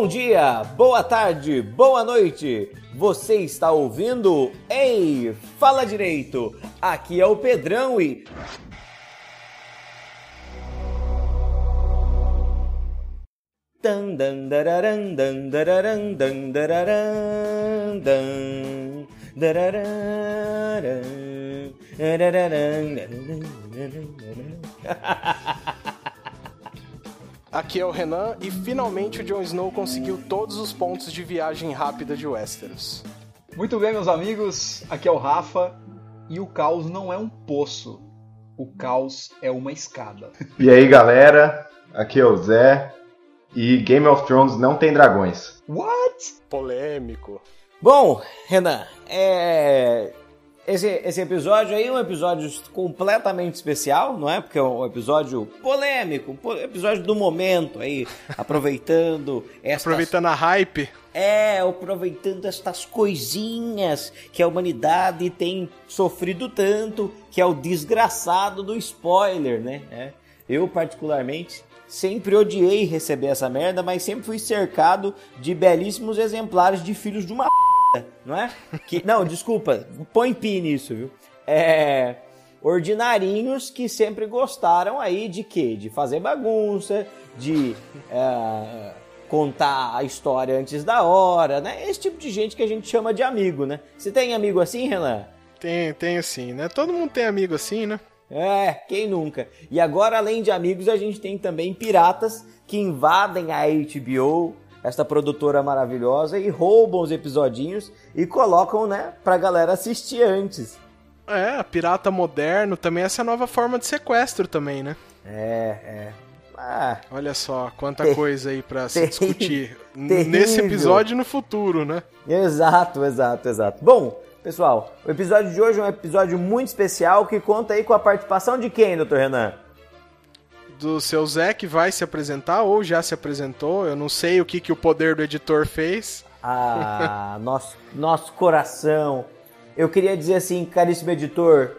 Bom dia, boa tarde, boa noite. Você está ouvindo? Ei, fala direito. Aqui é o Pedrão e Aqui é o Renan e finalmente o Jon Snow conseguiu todos os pontos de viagem rápida de Westeros. Muito bem, meus amigos, aqui é o Rafa e o caos não é um poço, o caos é uma escada. E aí, galera, aqui é o Zé e Game of Thrones não tem dragões. What? Polêmico. Bom, Renan, é... esse, esse episódio aí é um episódio completamente especial, não é? Porque é um episódio polêmico, um episódio do momento aí, aproveitando estas... Aproveitando a hype. É, aproveitando estas coisinhas que a humanidade tem sofrido tanto, que é o desgraçado do spoiler, né? É. Eu, particularmente, sempre odiei receber essa merda, mas sempre fui cercado de belíssimos exemplares de filhos de uma p, não é? Que, não, desculpa, põe pi nisso, viu? É, ordinarinhos que sempre gostaram aí de quê? De fazer bagunça, de é, contar a história antes da hora, né? Esse tipo de gente que a gente chama de amigo, né? Você tem amigo assim, Renan? Tem, tem sim, né? Todo mundo tem amigo assim, né? É, quem nunca? E agora, além de amigos, a gente tem também piratas que invadem a HBO, esta produtora maravilhosa, e roubam os episodinhos e colocam, né, pra galera assistir antes. É, pirata moderno também, essa é nova forma de sequestro também, né? É, é. Ah, Olha só, quanta Ter- coisa aí pra se terrível. discutir. Nesse episódio e no futuro, né? exato, exato, exato. Bom, pessoal, o episódio de hoje é um episódio muito especial que conta aí com a participação de quem, doutor Renan? Do seu Zé que vai se apresentar ou já se apresentou. Eu não sei o que, que o poder do editor fez. Ah, nosso, nosso coração. Eu queria dizer assim, caríssimo editor,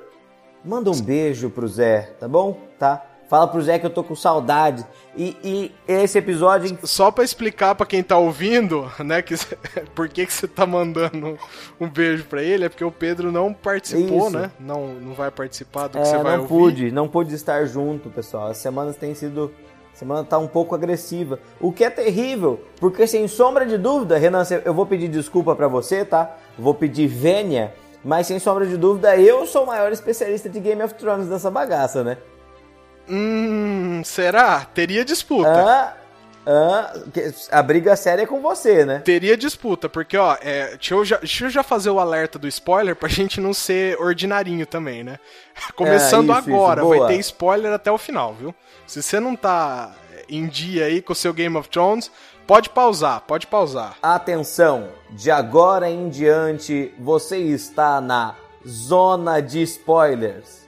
manda um beijo pro Zé, tá bom? Tá? Fala pro Zé que eu tô com saudade. E, e esse episódio. Só pra explicar pra quem tá ouvindo, né, que por que que você tá mandando um beijo pra ele, é porque o Pedro não participou, Isso. né? Não, não vai participar do que É, você vai não ouvir. pude, não pude estar junto, pessoal. As semanas têm sido. A semana tá um pouco agressiva. O que é terrível, porque sem sombra de dúvida, Renan, eu vou pedir desculpa pra você, tá? Vou pedir vênia, mas sem sombra de dúvida, eu sou o maior especialista de Game of Thrones dessa bagaça, né? Hum, será? Teria disputa. Ah, ah, a briga séria é com você, né? Teria disputa, porque, ó, é, deixa, eu já, deixa eu já fazer o alerta do spoiler pra gente não ser ordinarinho também, né? Começando É, isso, agora, isso, vai ter spoiler até o final, viu? Se você não tá em dia aí com o seu Game of Thrones, pode pausar, pode pausar. Atenção, de agora em diante você está na zona de spoilers.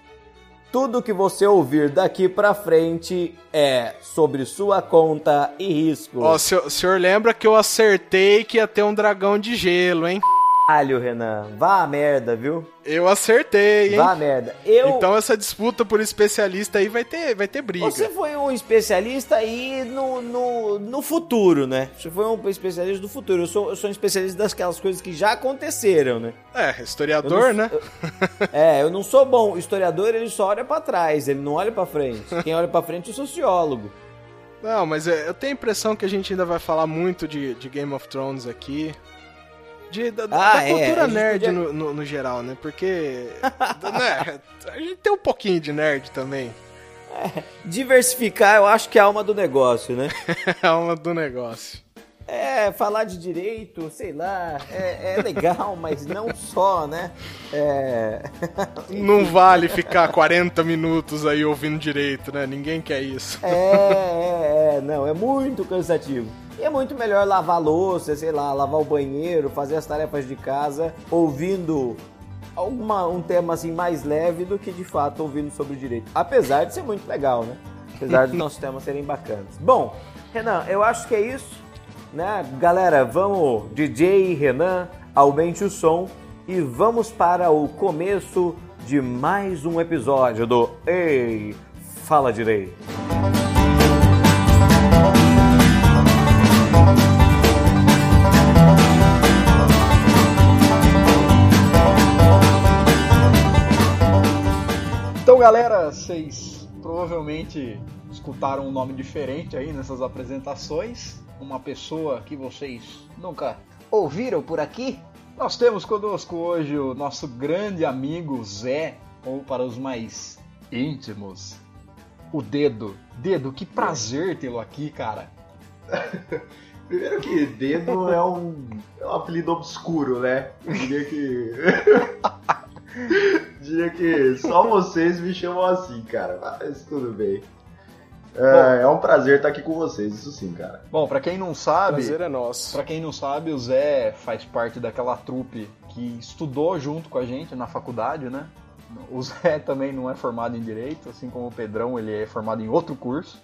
Tudo que você ouvir daqui pra frente é sobre sua conta e risco. Ó, o senhor, o senhor lembra que eu acertei que ia ter um dragão de gelo, hein? Caralho, Renan, vá a merda, viu? Eu acertei, hein? Vá a merda. Eu Então essa disputa por especialista aí vai ter, vai ter briga. Você foi um especialista aí no, no, no futuro, né? Você foi um especialista do futuro. Eu sou, eu sou um especialista daquelas coisas que já aconteceram, né? É, historiador, não- né? eu- é, eu não sou bom. O historiador, ele só olha pra trás, ele não olha pra frente. Quem olha pra frente é o sociólogo. Não, mas é, eu tenho a impressão que a gente ainda vai falar muito de, de Game of Thrones aqui. De, da, da Ah, é, cultura a nerd podia- no, no, no geral, né? Porque. né, a gente tem um pouquinho de nerd também. Diversificar, eu acho que é a alma do negócio, né? É uma do negócio. É, falar de direito, sei lá, é, é legal, mas não só, né? É... Não vale ficar 40 minutos aí ouvindo direito, né? Ninguém quer isso. É, é, é, não, é muito cansativo. E é muito melhor lavar louça, sei lá, lavar o banheiro, fazer as tarefas de casa, ouvindo alguma, um tema assim mais leve do que de fato ouvindo sobre o direito. Apesar de ser muito legal, né? Apesar dos nossos temas serem bacanas. Bom, Renan, eu acho que é isso, né? Galera, vamos, DJ Renan, aumente o som e vamos para o começo de mais um episódio do Ei, Fala Direito. Então, galera, vocês provavelmente escutaram um nome diferente aí nessas apresentações. Uma pessoa que vocês nunca ouviram por aqui. Nós temos conosco hoje o nosso grande amigo Zé, ou para os mais íntimos, o Dedo. Dedo, que prazer tê-lo aqui, cara. Primeiro que dedo é um, é um apelido obscuro, né? Eu diria que. diria que só vocês me chamam assim, cara. Mas tudo bem. É, é um prazer estar aqui com vocês, isso sim, cara. Bom, pra quem não O sabe, prazer é nosso. Pra quem não sabe, o Zé faz parte daquela trupe que estudou junto com a gente na faculdade, né? O Zé também não é formado em Direito, assim como o Pedrão, ele é formado em outro curso,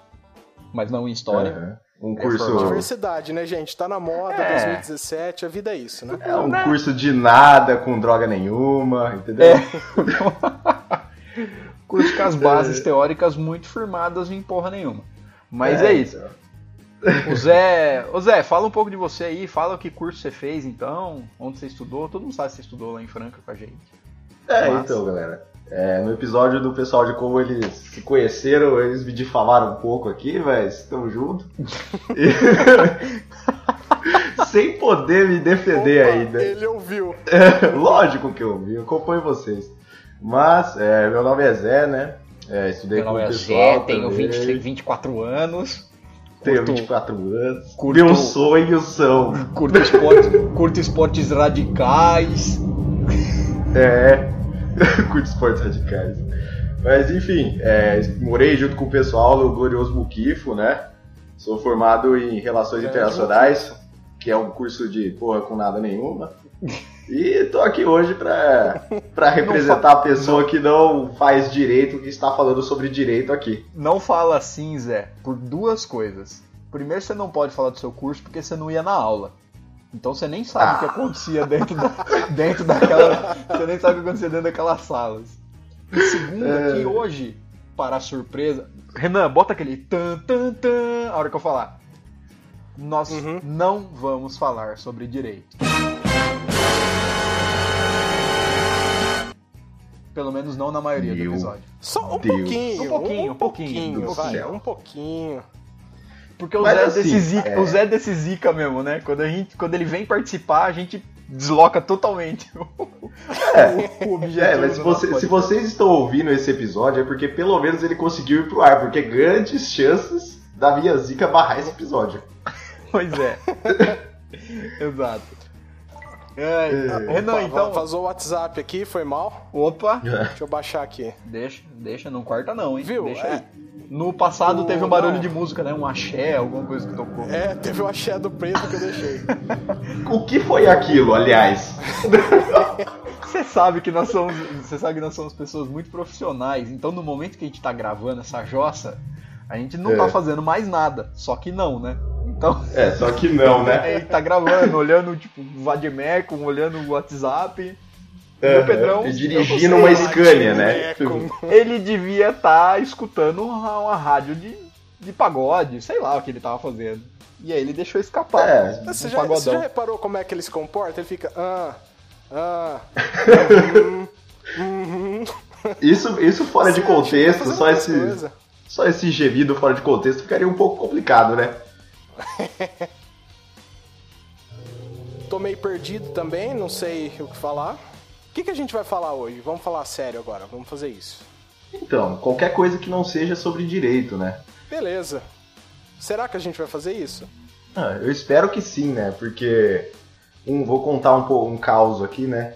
mas não em História. Aham. Um É curso. Diversidade, né, gente? Tá na moda, É. 2017, a vida é isso, né? É um curso de nada, com droga nenhuma, entendeu? É. curso com as bases teóricas muito firmadas em porra nenhuma. Mas é, isso. então. O Zé, o Zé, fala um pouco de você aí, fala que curso você fez então, onde você estudou, todo mundo sabe que você estudou lá em Franca com a gente. É, Massa. então, galera. É, no episódio do pessoal de como eles se conheceram, eles me difamaram um pouco aqui, mas estamos juntos. E- Sem poder me defender Opa, ainda. Ele ouviu. Lógico que eu vi, eu acompanho vocês. Mas, é, meu nome é Zé, né? É, estudei Meu com nome o é pessoal Zé, tenho também. 20, 24 anos. Tenho curto- 24 anos. curto- Meus sonhos são. Curto esportes, curto esportes radicais. É. curto esportes radicais. Mas enfim, é, morei junto com o pessoal no Glorioso Muquifo, né? Sou formado em Relações Grande Internacionais, que é um curso de porra com nada nenhuma. E tô aqui hoje pra, pra representar a pessoa que não faz direito, que está falando sobre direito aqui. Não fala assim, Zé, por duas coisas. Primeiro, você não pode falar do seu curso porque você não ia na aula. Então você nem sabe o que acontecia dentro, da, dentro daquela. Você nem sabe o que acontecia dentro daquelas salas. E segundo, É. que hoje, para a surpresa. Renan, bota aquele tan tan tan a hora que eu falar. Nós Uhum. não vamos falar sobre direito. Pelo menos não na maioria do Meu episódio. Só um Deus. pouquinho. Um pouquinho, um um pouquinho, pouquinho, um vai, pouquinho. um pouquinho. Porque o Mas Zé, é assim, desse zica, é- o Zé é desse zica mesmo, né? Quando, a gente, quando ele vem participar, a gente desloca totalmente o, o objetivo. É, mas se, você- se vocês estão ouvindo esse episódio é porque pelo menos ele conseguiu ir pro ar, porque grandes chances da minha zica barrar esse episódio. Pois é. Exato. É, Renan, Opa, então. Vazou o WhatsApp aqui, foi mal. Opa, Deixa eu baixar aqui. deixa, deixa, não corta não, hein? Viu? Deixa É. aí. No passado O- teve um barulho não. de música, né? Um axé, alguma coisa que tocou. É, teve o axé do preto que eu deixei. O que foi aquilo, aliás? Você sabe que nós somos. Você sabe que nós somos pessoas muito profissionais. Então no momento que a gente tá gravando essa jossa, a gente não É. tá fazendo mais nada. Só que não, né? Então. É, só que não, né? Aí tá gravando, olhando tipo o Vademecum, olhando o WhatsApp. E o Pedrão. e dirigindo uma Scania, né? Com- Ele devia estar escutando uma, uma rádio de, de pagode, sei lá o que ele tava fazendo. E aí ele deixou escapar. É. um Você já, pagodão. você já reparou como é que ele se comporta? Ele fica. Ah, ah. uhum, uhum. Isso, isso fora de Você tá contexto, só esse, coisas. Só esse gemido fora de contexto ficaria um pouco complicado, né? Tô meio perdido também, não sei o que falar. O que, que a gente vai falar hoje? Vamos falar sério agora, vamos fazer isso. Então, qualquer coisa que não seja sobre direito, né? Beleza. Será que a gente vai fazer isso? Ah, eu espero que sim, né? Porque um, vou contar um, um caos aqui, né?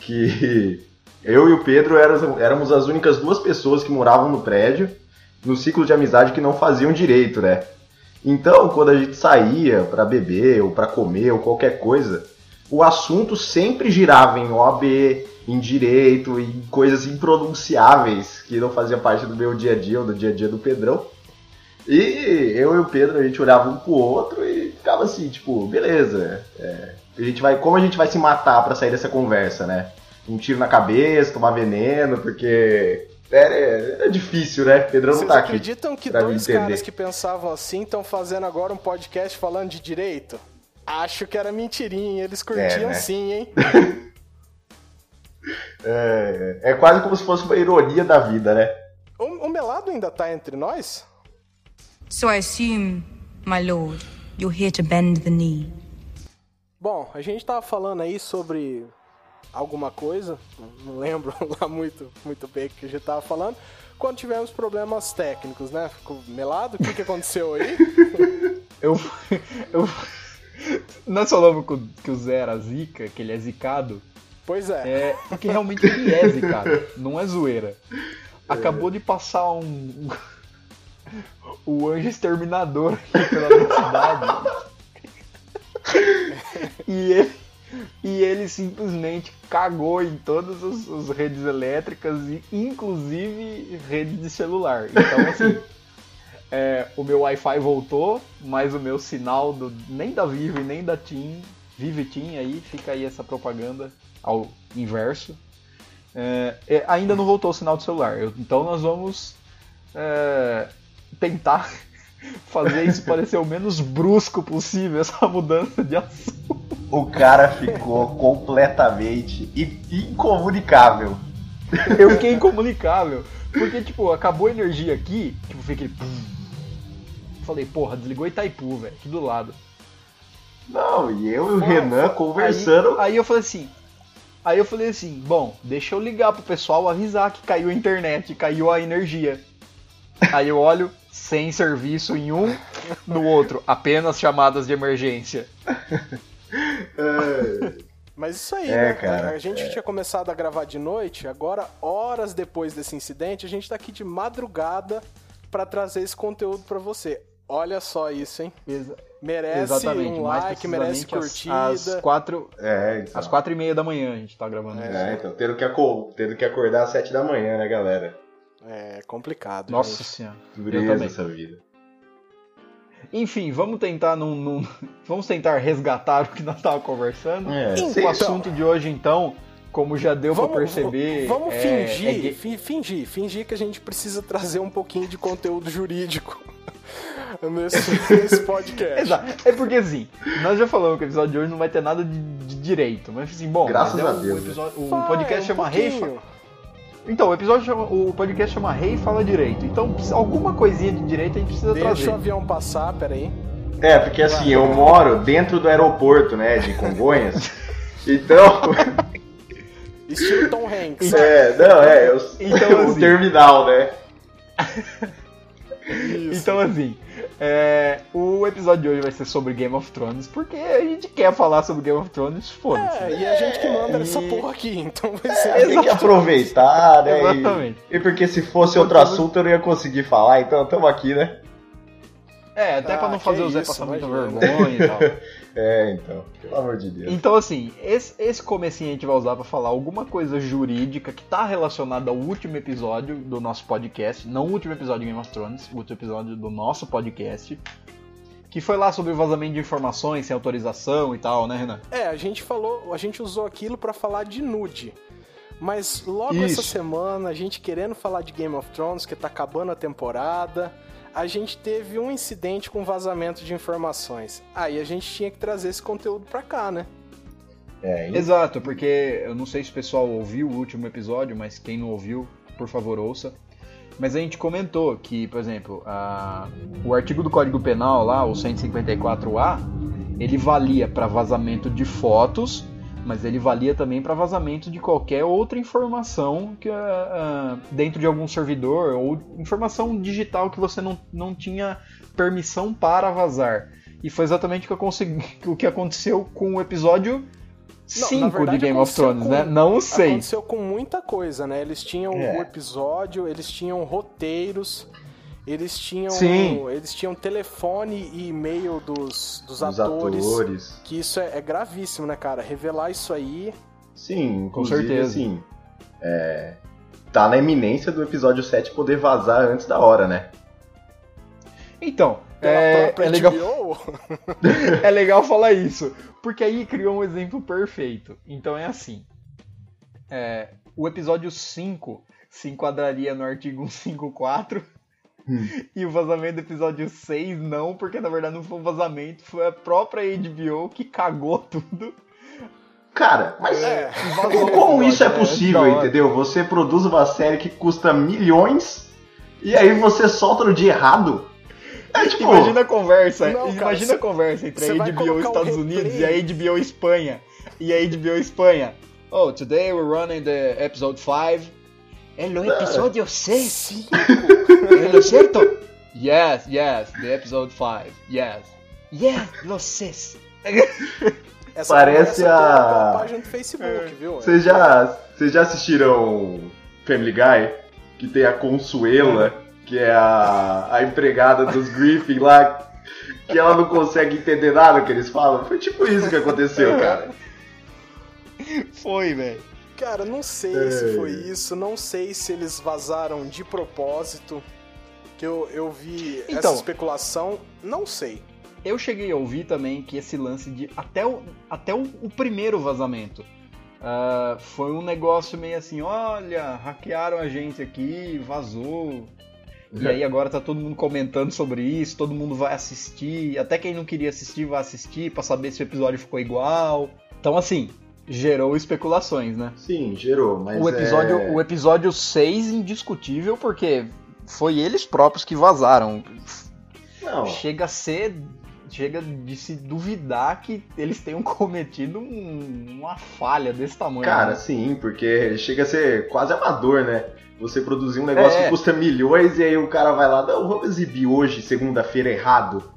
Que eu e o Pedro éramos, éramos as únicas duas pessoas que moravam no prédio, no ciclo de amizade que não faziam direito, né? Então, quando a gente saía pra beber ou pra comer ou qualquer coisa, o assunto sempre girava em OAB, em direito, em coisas impronunciáveis que não faziam parte do meu dia a dia ou do dia a dia do Pedrão. E eu e o Pedro, a gente olhava um pro outro e ficava assim, tipo, beleza. é, a gente vai, como a gente vai se matar pra sair dessa conversa, né? Um tiro na cabeça, tomar veneno, porque é, é difícil, né? Pedrão não Vocês tá aqui. acreditam que dois caras que pensavam assim estão fazendo agora um podcast falando de direito? Acho que era mentirinha, eles curtiam né? sim, hein? É, é quase como se fosse uma ironia da vida, né? O, o Melado ainda tá entre nós? So I assume, my lord, you're here to bend the knee. Bom, a gente tava falando aí sobre alguma coisa, não lembro lá muito, muito bem o que a gente tava falando, quando tivemos problemas técnicos, né? Ficou melado? O que, que aconteceu aí? Eu. eu nós falamos que o Zé era zica, que ele é zicado. Pois é. É, porque realmente ele é zicado, não é zoeira. Acabou de passar um. O anjo exterminador aqui pela minha cidade. E ele, e ele simplesmente cagou em todas as, as redes elétricas, e inclusive redes de celular. Então, assim, é, o meu Wi-Fi voltou, mas o meu sinal do, nem da Vivo nem da TIM, Vivo e TIM, aí fica aí essa propaganda ao inverso. É, é, ainda não voltou o sinal do celular. Eu- então nós vamos é, tentar fazer isso parecer o menos brusco possível, essa mudança de assunto. O cara ficou completamente incomunicável. Eu fiquei incomunicável. Porque, tipo, acabou a energia aqui, tipo, fiquei. Falei, porra, desligou Itaipu, velho, aqui do lado. Não, e eu e o Foi- Renan conversando. Aí, aí eu falei assim. Aí eu falei assim, bom, deixa eu ligar pro pessoal avisar que caiu a internet, caiu a energia. Aí eu olho, sem serviço em um, no outro, apenas chamadas de emergência. É, Mas isso aí, É, né? cara, a gente tinha começado a gravar de noite, agora, horas depois desse incidente, a gente tá aqui de madrugada pra trazer esse conteúdo pra você. Olha só isso, hein? Exa- Merece Exatamente, um mais like, merece curtida. às, às quatro, é, então. às quatro e meia da manhã a gente tá gravando isso. É, então, tendo que, aco- tendo que acordar às sete da manhã, né, galera? É complicado. Nossa gente. senhora. Dureza também. essa vida. Enfim, vamos tentar num, num- vamos tentar resgatar o que nós estávamos conversando. É, o sim, assunto de hoje, então, como já deu pra perceber. Vamos é- fingir, é que- fi- fingir, fingir que a gente precisa trazer um pouquinho de conteúdo jurídico nesse, nesse podcast. Exato. É porque assim, nós já falamos que o episódio de hoje não vai ter nada de, de direito, mas assim, bom, Graças é a um Deus, né? episódio- o Vai, podcast um chama pouquinho. Então, o episódio chama, o podcast chama Rei Fala Direito. Então, alguma coisinha de direito a gente precisa Deixa o trazer. avião passar, peraí. É, porque assim, eu moro dentro do aeroporto, né, de Congonhas. Então, Estilo Tom Hanks. é, não, é, eu, Então, o assim- terminal, né? Isso. Então, assim, é, o episódio de hoje vai ser sobre Game of Thrones, porque a gente quer falar sobre Game of Thrones, foda-se. É, e a gente que manda essa E- porra aqui, então vai ser. Tem que aproveitar, né? e- Exatamente. E, porque se fosse outro assunto eu não ia conseguir falar, então estamos aqui, né? É, até Ah, pra não fazer o Zé isso, passar muita vergonha e tal. É, então, pelo amor de Deus. Então, assim, esse, esse comecinho a gente vai usar pra falar alguma coisa jurídica que tá relacionada ao último episódio do nosso podcast. Não o último episódio de Game of Thrones, o último episódio do nosso podcast. Que foi lá sobre o vazamento de informações sem autorização e tal, né, Renan? É, a gente falou, a gente usou aquilo pra falar de nude. Mas logo Isso. essa semana, a gente querendo falar de Game of Thrones, que tá acabando a temporada, a gente teve um incidente com vazamento de informações. Aí a gente tinha que trazer esse conteúdo pra cá, né? É, e- Exato, porque eu não sei se o pessoal ouviu o último episódio, mas quem não ouviu, por favor, ouça. Mas a gente comentou que, por exemplo, a- o artigo do Código Penal lá, o 154A, ele valia para vazamento de fotos, mas ele valia também para vazamento de qualquer outra informação que ah, ah, dentro de algum servidor ou informação digital que você não, não tinha permissão para vazar. E foi exatamente o que, eu consegui- o que aconteceu com o episódio Não, 5 na de Game of Thrones, com- né? Não sei. Aconteceu com muita coisa, né? Eles tinham É. o episódio, eles tinham roteiros, eles tinham, Sim. eles tinham telefone e e-mail dos, dos os atores, atores. Que isso é, é gravíssimo, né, cara? Revelar isso aí. Sim, inclusive, certeza. assim, é, tá na iminência do episódio 7 poder vazar antes da hora, né? Então, é, é legal, é legal falar isso, porque aí criou um exemplo perfeito. Então é assim: é, o episódio 5 se enquadraria no artigo 154 Hum. e o vazamento do episódio 6 não, porque na verdade não foi um vazamento, foi a própria HBO que cagou tudo Cara, mas É. Como isso é né? possível, hora. entendeu? Você produz uma série que custa milhões e aí você solta no dia errado. É tipo. Imagina a conversa, Não, cara, imagina cê- a conversa entre a HBO Estados. Unidos e a HBO Espanha. E a HBO Espanha. Oh, today we're running the episode 5. É o episódio 6. ¿Es lo cierto? Yes, yes, the episode 5. Yes. Yes, lo sé. Essa Parece a- página do Facebook, viu? Vocês já, vocês já assistiram Family Guy? Que tem a Consuela, que é a, a empregada dos Griffin lá, que ela não consegue entender nada que eles falam. Foi tipo isso que aconteceu, cara. Foi, velho. Cara, não sei É. se foi isso, não sei se eles vazaram de propósito. Que eu, eu vi essa Então. especulação, não sei. Eu cheguei a ouvir também que esse lance de. Até o, até o, o primeiro vazamento. ah, foi um negócio meio assim: olha, hackearam a gente aqui, vazou. E aí agora tá todo mundo comentando sobre isso, todo mundo vai assistir. Até quem não queria assistir vai assistir pra saber se o episódio ficou igual. Então, assim, gerou especulações, né? Sim, gerou, mas o episódio, é... o episódio 6, indiscutível, porque foi eles próprios que vazaram. Não, Chega a ser. Chega de se duvidar que eles tenham cometido um- uma falha desse tamanho. cara, né? sim, porque chega a ser quase amador, né? Você produzir um negócio É. que custa milhões e aí o cara vai lá, não, vamos exibir hoje, segunda-feira, errado.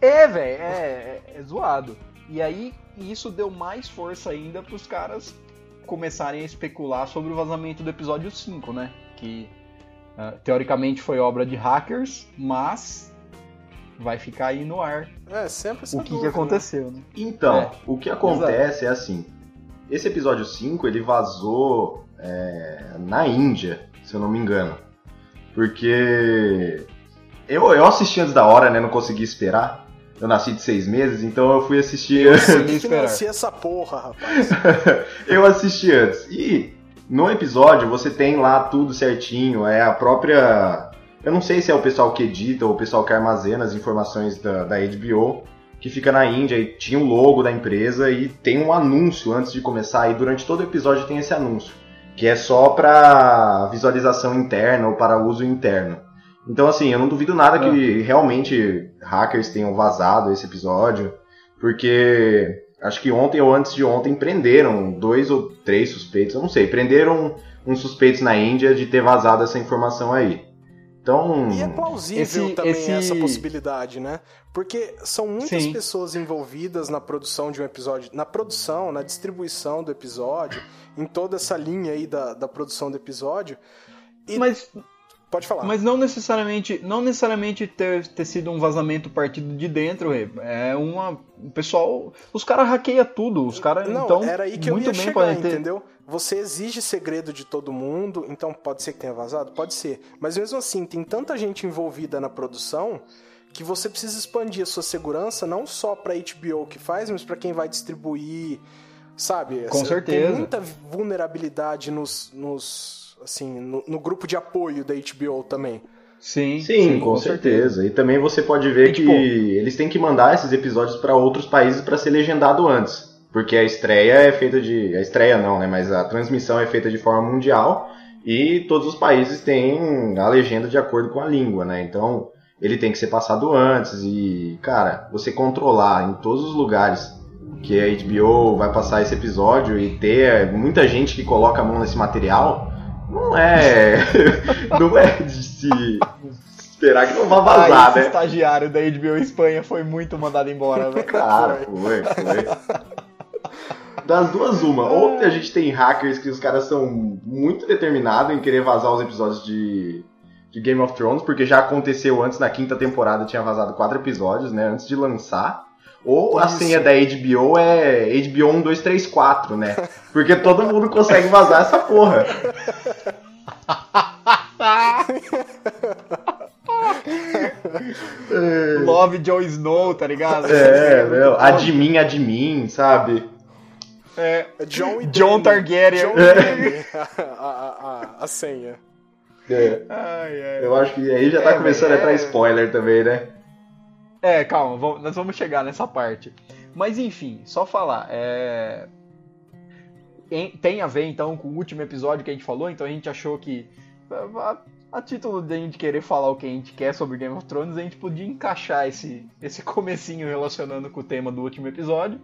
É, velho, é, é- é zoado. E aí, isso deu mais força ainda pros caras começarem a especular sobre o vazamento do episódio 5, né? Que ah, teoricamente foi obra de hackers, mas vai ficar aí no ar É, sempre essa o que, que dúvida, né? aconteceu, né? Então, É, o que acontece é assim, esse episódio 5, ele vazou é, na Índia, se eu não me engano. Porque eu, eu assisti antes da hora, né? Não consegui esperar. Eu nasci de seis meses, então eu fui assistir. Que esperar. financia essa porra, rapaz. eu assisti antes. E no episódio você tem lá tudo certinho. É a própria. Eu não sei se é o pessoal que edita ou o pessoal que armazena as informações da, da HBO, que fica na Índia e tinha o logo da empresa e tem um anúncio antes de começar. E durante todo o episódio tem esse anúncio, que é só para visualização interna ou para uso interno. Então, assim, eu não duvido nada que realmente hackers tenham vazado esse episódio, porque acho que ontem ou antes de ontem prenderam dois ou três suspeitos, eu não sei, prenderam uns suspeitos na Índia de ter vazado essa informação aí. Então, E é plausível Esse- também esse- essa possibilidade, né? Porque são muitas Sim. pessoas envolvidas na produção de um episódio, na produção, na distribuição do episódio, em toda essa linha aí da, da produção do episódio. E- Mas, Pode falar. mas não necessariamente, não necessariamente ter, ter sido um vazamento partido de dentro, é uma, o pessoal, os caras hackeiam tudo, os caras, então, era aí que eu muito ia bem chegar, ter, entendeu? Você exige segredo de todo mundo, então pode ser que tenha vazado? Pode ser. Mas mesmo assim, tem tanta gente envolvida na produção que você precisa expandir a sua segurança não só pra HBO que faz, mas pra quem vai distribuir, sabe? Com certeza. Tem muita vulnerabilidade nos, nos assim, no, no grupo de apoio da HBO também. Sim, sim, com, certeza. E também você pode ver E, que tipo- eles têm que mandar esses episódios para outros países para ser legendado antes. Porque a estreia é feita de. A estreia não, né? Mas a transmissão é feita de forma mundial e todos os países têm a legenda de acordo com a língua, né? Então ele tem que ser passado antes e, cara, você controlar em todos os lugares que a HBO vai passar esse episódio e ter muita gente que coloca a mão nesse material, não é. não é de se esperar que não vá Ah, vazar, esse né? estagiário da HBO Espanha foi muito mandado embora, velho. Cara, foi, foi. Das duas, uma. Ou a gente tem hackers que os caras são muito determinados em querer vazar os episódios de, de Game of Thrones, porque já aconteceu antes, na quinta temporada tinha vazado quatro episódios, né, antes de lançar. Ou a Isso. senha da HBO é HBO 1, 2, 3, 4, né? Porque todo mundo consegue vazar essa porra. Love Jon Snow, tá ligado? É, meu, admin, admin, sabe? É, É John e John. Targaryen. John Dany, a, a, a, a senha. É, Ai, ai. eu acho que aí já tá É, começando a entrar é. spoiler também, né? É, calma, vamos- nós vamos chegar nessa parte. Mas enfim, só falar. É... Tem a ver então com o último episódio que a gente falou, então a gente achou que. A, a título de a gente querer falar o que a gente quer sobre Game of Thrones, a gente podia encaixar esse, esse comecinho relacionando com o tema do último episódio.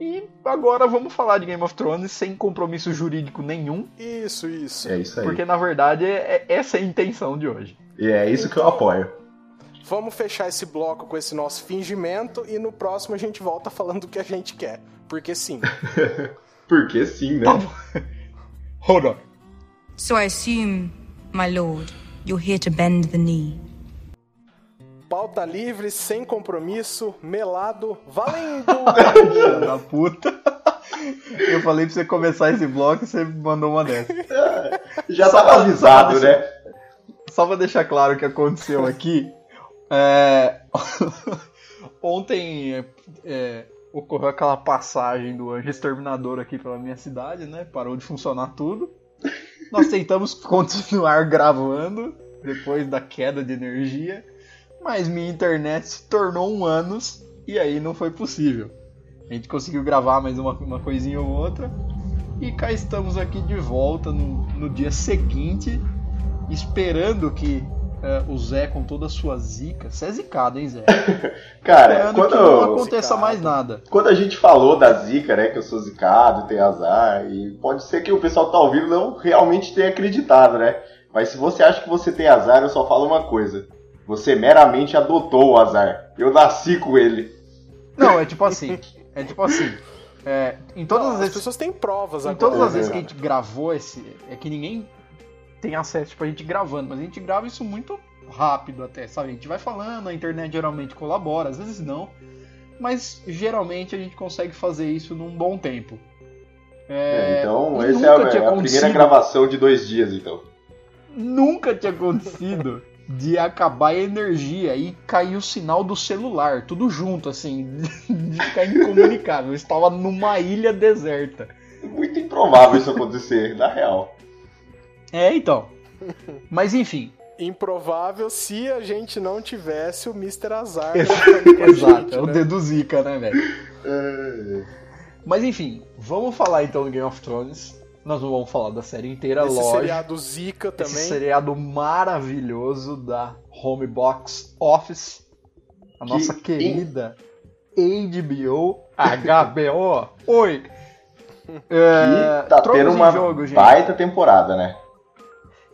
E agora vamos falar de Game of Thrones sem compromisso jurídico nenhum. Isso, isso. É isso aí. Porque na verdade é, é essa a intenção de hoje. E é isso que eu apoio. Vamos fechar esse bloco com esse nosso fingimento e no próximo a gente volta falando do que a gente quer. Porque sim. Porque sim, né? Hold on. So I assume, my lord, you're here to bend the knee. Pauta livre, sem compromisso, melado, valendo! Filha da puta. Eu falei pra você começar esse bloco e você me mandou uma dessa. Já Só tava pra- avisado, né? Só pra deixar claro o que aconteceu aqui. é, Ontem é, é, ocorreu aquela passagem do anjo exterminador aqui pela minha cidade, né? Parou de funcionar tudo. Nós tentamos continuar gravando depois da queda de energia, mas minha internet se tornou um ânus e aí não foi possível. A gente conseguiu gravar mais uma, uma coisinha ou outra e cá estamos aqui de volta no, no dia seguinte, esperando que é, o Zé, com toda a sua zica, você é zicado, hein, Zé? Cara, Esperando quando, que não aconteça Zicado. mais nada. quando a gente falou da zica, né? Que eu sou zicado, tenho azar, e pode ser que o pessoal que tá ouvindo não realmente tenha acreditado, né? Mas se você acha que você tem azar, eu só falo uma coisa. Você meramente adotou o azar. Eu nasci com ele. Não, é tipo assim. É tipo assim. é, em todas Não, as as vezes. pessoas têm provas Em agora. todas as É vezes que a gente gravou esse. É que ninguém tem acesso, tipo, a gente gravando, mas a gente grava isso muito rápido até, sabe? A gente vai falando, a internet geralmente colabora, às vezes não. Mas geralmente a gente consegue fazer isso num bom tempo. É, então, e essa é a, é a primeira gravação de dois dias, então. Nunca tinha acontecido de acabar a energia e cair o sinal do celular, tudo junto, assim, de ficar incomunicável. Eu estava numa ilha deserta. Muito improvável isso acontecer, na real. É, então. Mas enfim, Improvável se a gente não tivesse o Mr. Azar. exato, é o dedo zica, né, velho? É, Mas enfim, vamos falar então do Game of Thrones. Nós não vamos falar da série inteira, Esse lógico. seriado Zika também. Esse seriado maravilhoso da Home Box Office. A Que nossa querida HBO. HBO. Oi! É, tá tendo uma jogo, gente. baita temporada, né?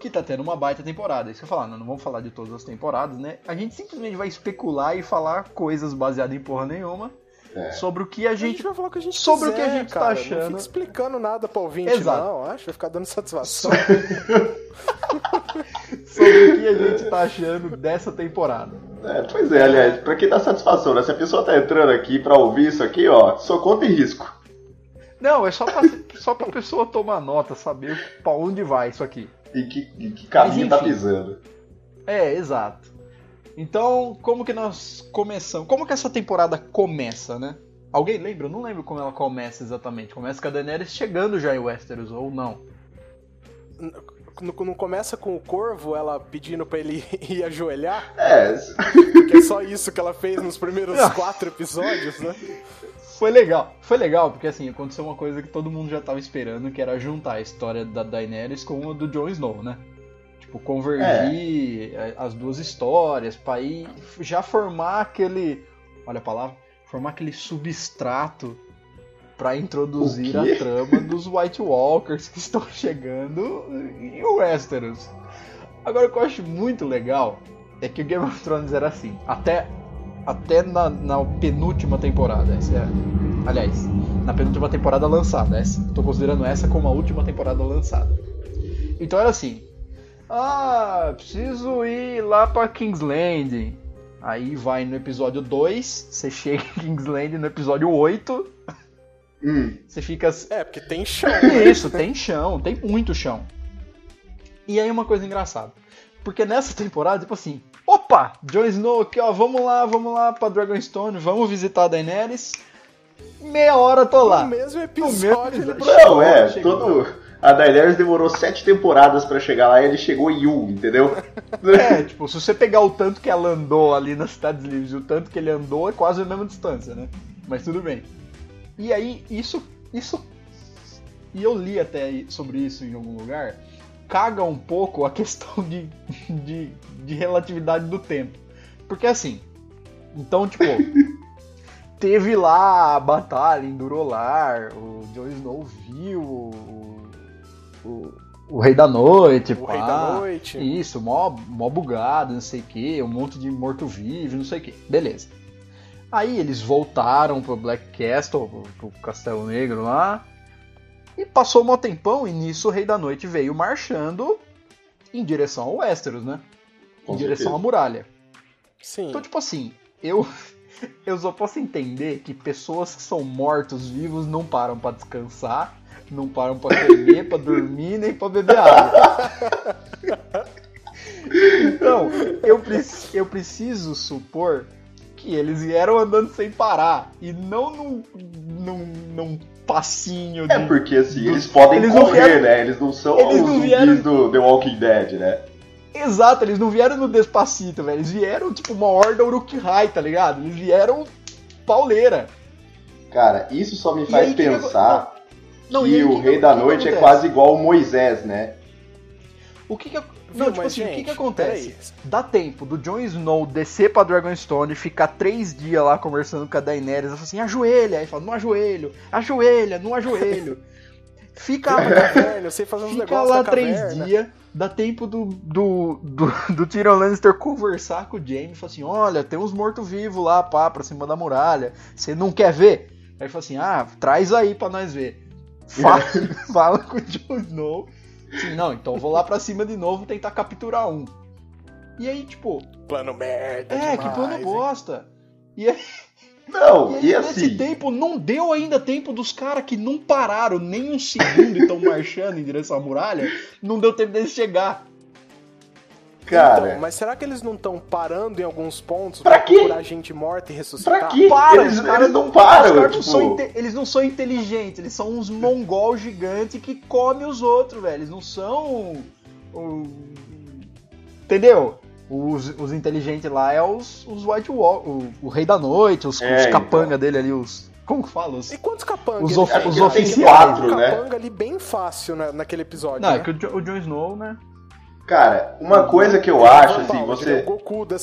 Que tá tendo uma baita temporada. Isso que eu falar, não vamos falar de todas as temporadas, né? A gente simplesmente vai especular e falar coisas baseadas em porra nenhuma É. sobre o que a A gente gente. vai falar o que a gente sobre o que a quiser, gente tá cara. achando. Não fica explicando nada pra ouvinte, Exato. não. Acho, vai ficar dando satisfação. sobre o que a gente tá achando dessa temporada. É, pois é, aliás, pra quem dá satisfação, né? Se a pessoa tá entrando aqui pra ouvir isso aqui, ó, só conta em risco. Não, é só pra, só pra pessoa tomar nota, saber pra onde vai isso aqui. E que, e que caminho Mas, tá enfim. pisando. É, exato. Então, como que nós começamos? Como que essa temporada começa, né? Alguém lembra? Eu não lembro como ela começa exatamente. Começa com a Daenerys chegando já em Westeros, ou não. Não não começa com o corvo, ela pedindo pra ele ir ajoelhar? É, Que é só isso que ela fez nos primeiros quatro episódios, né? Foi legal. Foi legal, porque assim, aconteceu uma coisa que todo mundo já tava esperando, que era juntar a história da Daenerys com a do Jon Snow, né? Tipo, convergir eh, as duas histórias pra ir já formar aquele. Olha a palavra. Formar aquele substrato pra introduzir a trama dos White Walkers que estão chegando em Westeros. Agora, o que eu acho muito legal é que o Game of Thrones era assim. Até até na, na penúltima temporada. Essa é, aliás, na penúltima temporada lançada. Essa, tô considerando essa como a última temporada lançada. Então era assim: Ah, preciso ir lá pra King's Landing. Aí vai no episódio 2, você chega em King's Landing no episódio 8, hum, você fica. É, porque tem chão. Isso, tem chão, tem muito chão. E aí uma coisa engraçada. Porque nessa temporada, tipo assim, opa, Jon Snow aqui, ó, vamos lá, vamos lá pra Dragonstone, vamos visitar a Daenerys. Meia hora tô lá. No mesmo No episódio, mesmo ele episódio. Não, é, todo. A Daenerys demorou sete temporadas pra chegar lá e ele chegou em um, entendeu? É, tipo, se você pegar o tanto que ela andou ali nas Cidades Livres e o tanto que ele andou, é quase a mesma distância, né? Mas tudo bem. E aí, isso. isso e eu li até sobre isso em algum lugar. Caga um pouco a questão de, de, de relatividade do tempo. Porque assim. Então, tipo. teve lá a batalha em Durolar, o Jon Snow viu o, o, o Rei da Noite, O pá. Rei da Noite. Isso, mó, mó bugado, não sei o que, um monte de morto-vivo, não sei o que. Beleza. Aí eles voltaram pro Black Castle, pro, pro Castelo Negro lá, e passou um tempão, e nisso o Rei da Noite veio marchando em direção ao Westeros, né? Com em direção certeza. à muralha. Sim. Então, tipo assim, eu eu só posso entender que pessoas que são mortos vivos não param pra descansar, não param pra comer, pra dormir, nem pra beber água. Então, eu, eu preciso supor que eles vieram andando sem parar e não num, num, num passinho de. É porque assim, eles podem Eles não correr, vieram- né? Eles não são Eles os não zumbis vieram- do The Walking Dead, né? Exato, eles não vieram no Despacito, velho. Eles vieram tipo uma horda Uruk-hai, tá ligado? Eles vieram pauleira. Cara, isso só me faz aí, que que pensar Não, e que aí, o que Rei que- da que que Noite é quase igual o Moisés, né? O que que. Não, Viu, tipo assim, o que gente, que acontece? Dá tempo do Jon Snow descer pra Dragonstone, ficar três dias lá conversando com a Daenerys, ela fala assim, ajoelha, aí fala, não ajoelho, ajoelha, não ajoelho. Fica, Caverna, eu sei fazer uns fica lá três dias, dá tempo do, do, do, do Tyrion Lannister conversar com o Jaime, fala assim, olha, tem uns mortos-vivos lá, pá, pra cima da muralha, você não quer ver? Aí fala assim, ah, traz aí pra nós ver. Fala, fala com o Jon Snow. Assim, não, então vou lá pra cima de novo tentar capturar um. E aí, tipo, Plano merda é, demais, que plano hein? bosta. E aí, Não, e e, aí nesse assim, tempo, não deu ainda tempo dos caras que não pararam nem um segundo e estão marchando em direção à muralha, não deu tempo deles chegar. Cara, Então, mas será que eles não estão parando em alguns pontos Pra quê? procurar gente morta e ressuscitar? pra quê? Para, eles, os caras eles não param, caras não tipo... são inte- eles não são inteligentes, eles são uns mongol gigantes que comem os outros, velho. Eles não são. o- Entendeu? Os, os inteligentes lá é os, os White Wall, o, o Rei da Noite, os, É, os então. capanga dele ali, os. Como que fala? Os, E quantos capangas? Os of- os oficiais. quatro, né? capanga ali bem fácil na- naquele episódio. não, né? é que o, o Jon Snow, né? Cara, uma coisa que eu é acho, assim, é você...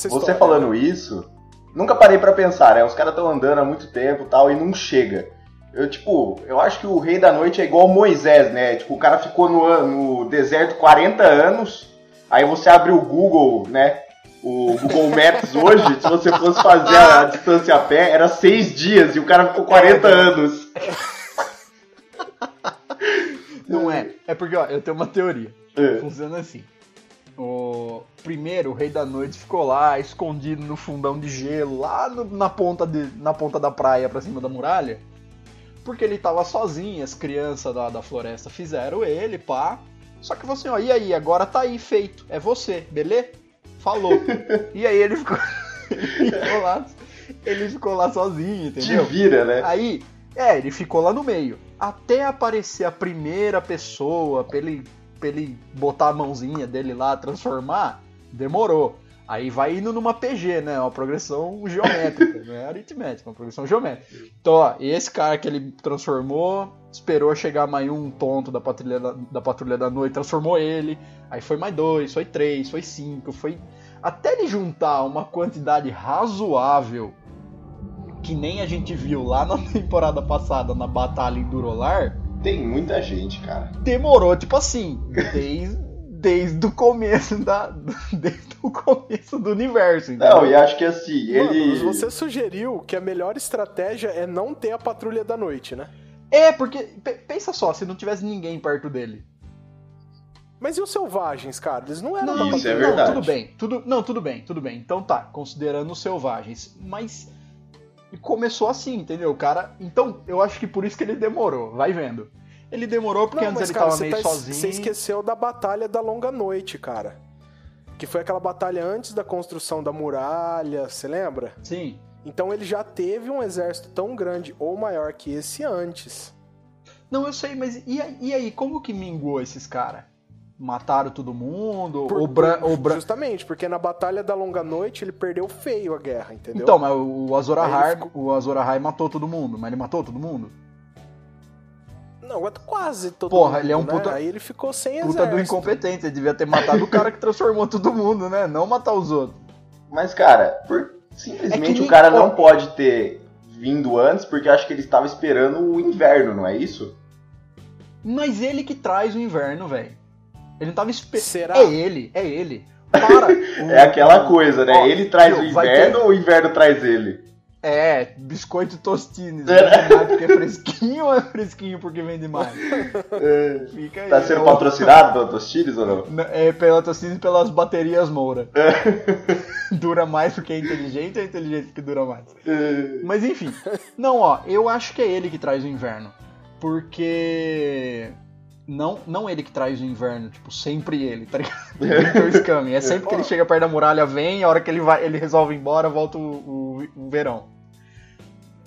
Você falando isso, nunca parei pra pensar, né? Os caras estão andando há muito tempo e tal e não chega. Eu, tipo, eu acho que o Rei da Noite é igual Moisés, né? Tipo, o cara ficou no, no deserto 40 anos, aí você abre o Google, né? O Google Maps hoje, se você fosse fazer a, a distância a pé, era seis dias e o cara ficou 40 anos. Não é. É porque, ó, eu tenho uma teoria. É. Funciona assim. O primeiro, o Rei da Noite ficou lá, escondido no fundão de gelo, lá no- na, ponta de, na ponta da praia pra cima da muralha. Porque ele tava sozinho, as crianças da, da floresta fizeram ele, pá. Só que falou assim, ó, e aí, agora tá aí feito, é você, beleza? Falou. e aí ele ficou, ele ficou lá, ele ficou lá sozinho, Te entendeu? vira, né? Aí, é, ele ficou lá no meio. Até aparecer a primeira pessoa pra ele, pra ele botar a mãozinha dele lá, transformar, demorou. Aí vai indo numa PG, né? Uma progressão geométrica, não é aritmética, uma progressão geométrica. Então, ó, esse cara que ele transformou, esperou chegar mais um ponto da patrulha da, da patrulha da noite, transformou ele. Aí foi mais dois, foi três, foi cinco, foi. Até ele juntar uma quantidade razoável que nem a gente viu lá na temporada passada na batalha em Durolar, Tem muita gente, cara. demorou, tipo assim, desde, desde o começo da. Desde o começo do universo, entendeu? Não, e acho que assim, Mano, ele. você sugeriu que a melhor estratégia é não ter a patrulha da noite, né? É, porque. pe- Pensa só, se não tivesse ninguém perto dele. Mas e os selvagens, cara? Eles não eram Não, Isso é verdade. Não, tudo bem. Tudo, não, tudo bem, tudo bem. Então tá, considerando os selvagens. Mas começou assim, entendeu? O cara. Então, eu acho que por isso que ele demorou. Vai vendo. Ele demorou porque Não, antes mas, ele cara, tava meio tá- sozinho. você esqueceu da Batalha da Longa Noite, cara. Que foi aquela batalha antes da construção da muralha, você lembra? Sim. Então ele já teve um exército tão grande ou maior que esse antes. Não, eu sei, mas e, aí- e aí, como que minguou esses caras? Mataram todo mundo. Por- o Bran, por- o Bran... Justamente, porque na Batalha da Longa Noite ele perdeu feio a guerra, entendeu? Então, mas o Azor Ahai, ficou- o Azor Ahai matou todo mundo, mas ele matou todo mundo? Não, é quase todo Porra, mundo, ele é um né? puta- Aí ele ficou sem Puta do exército. incompetente, ele devia ter matado o cara que transformou todo mundo, né? Não matar os outros. Mas, cara, por- simplesmente É o cara não pode ter vindo antes porque acho que ele estava esperando o inverno, não é isso? Mas ele que traz o inverno, velho. Ele não tava esperando. Será? É ele, é ele. Para! O- É aquela coisa, né? Ó, ele traz o inverno ter- ou o inverno traz ele? É, biscoito tostines. Vende mais porque é fresquinho ou é fresquinho porque vende mais? Fica aí. Tá sendo ó. patrocinado pela Tostines ou não? É pela tostines e pelas baterias Moura. dura mais porque é inteligente ou é inteligente que dura mais? Mas enfim. Não, ó, eu acho que é ele que traz o inverno. Porque. Não, não ele que traz o inverno, tipo, sempre ele, tá ligado? Victor Scammy. É sempre que ele chega perto da muralha, vem, a hora que ele vai, ele resolve ir embora, volta o, o- o verão.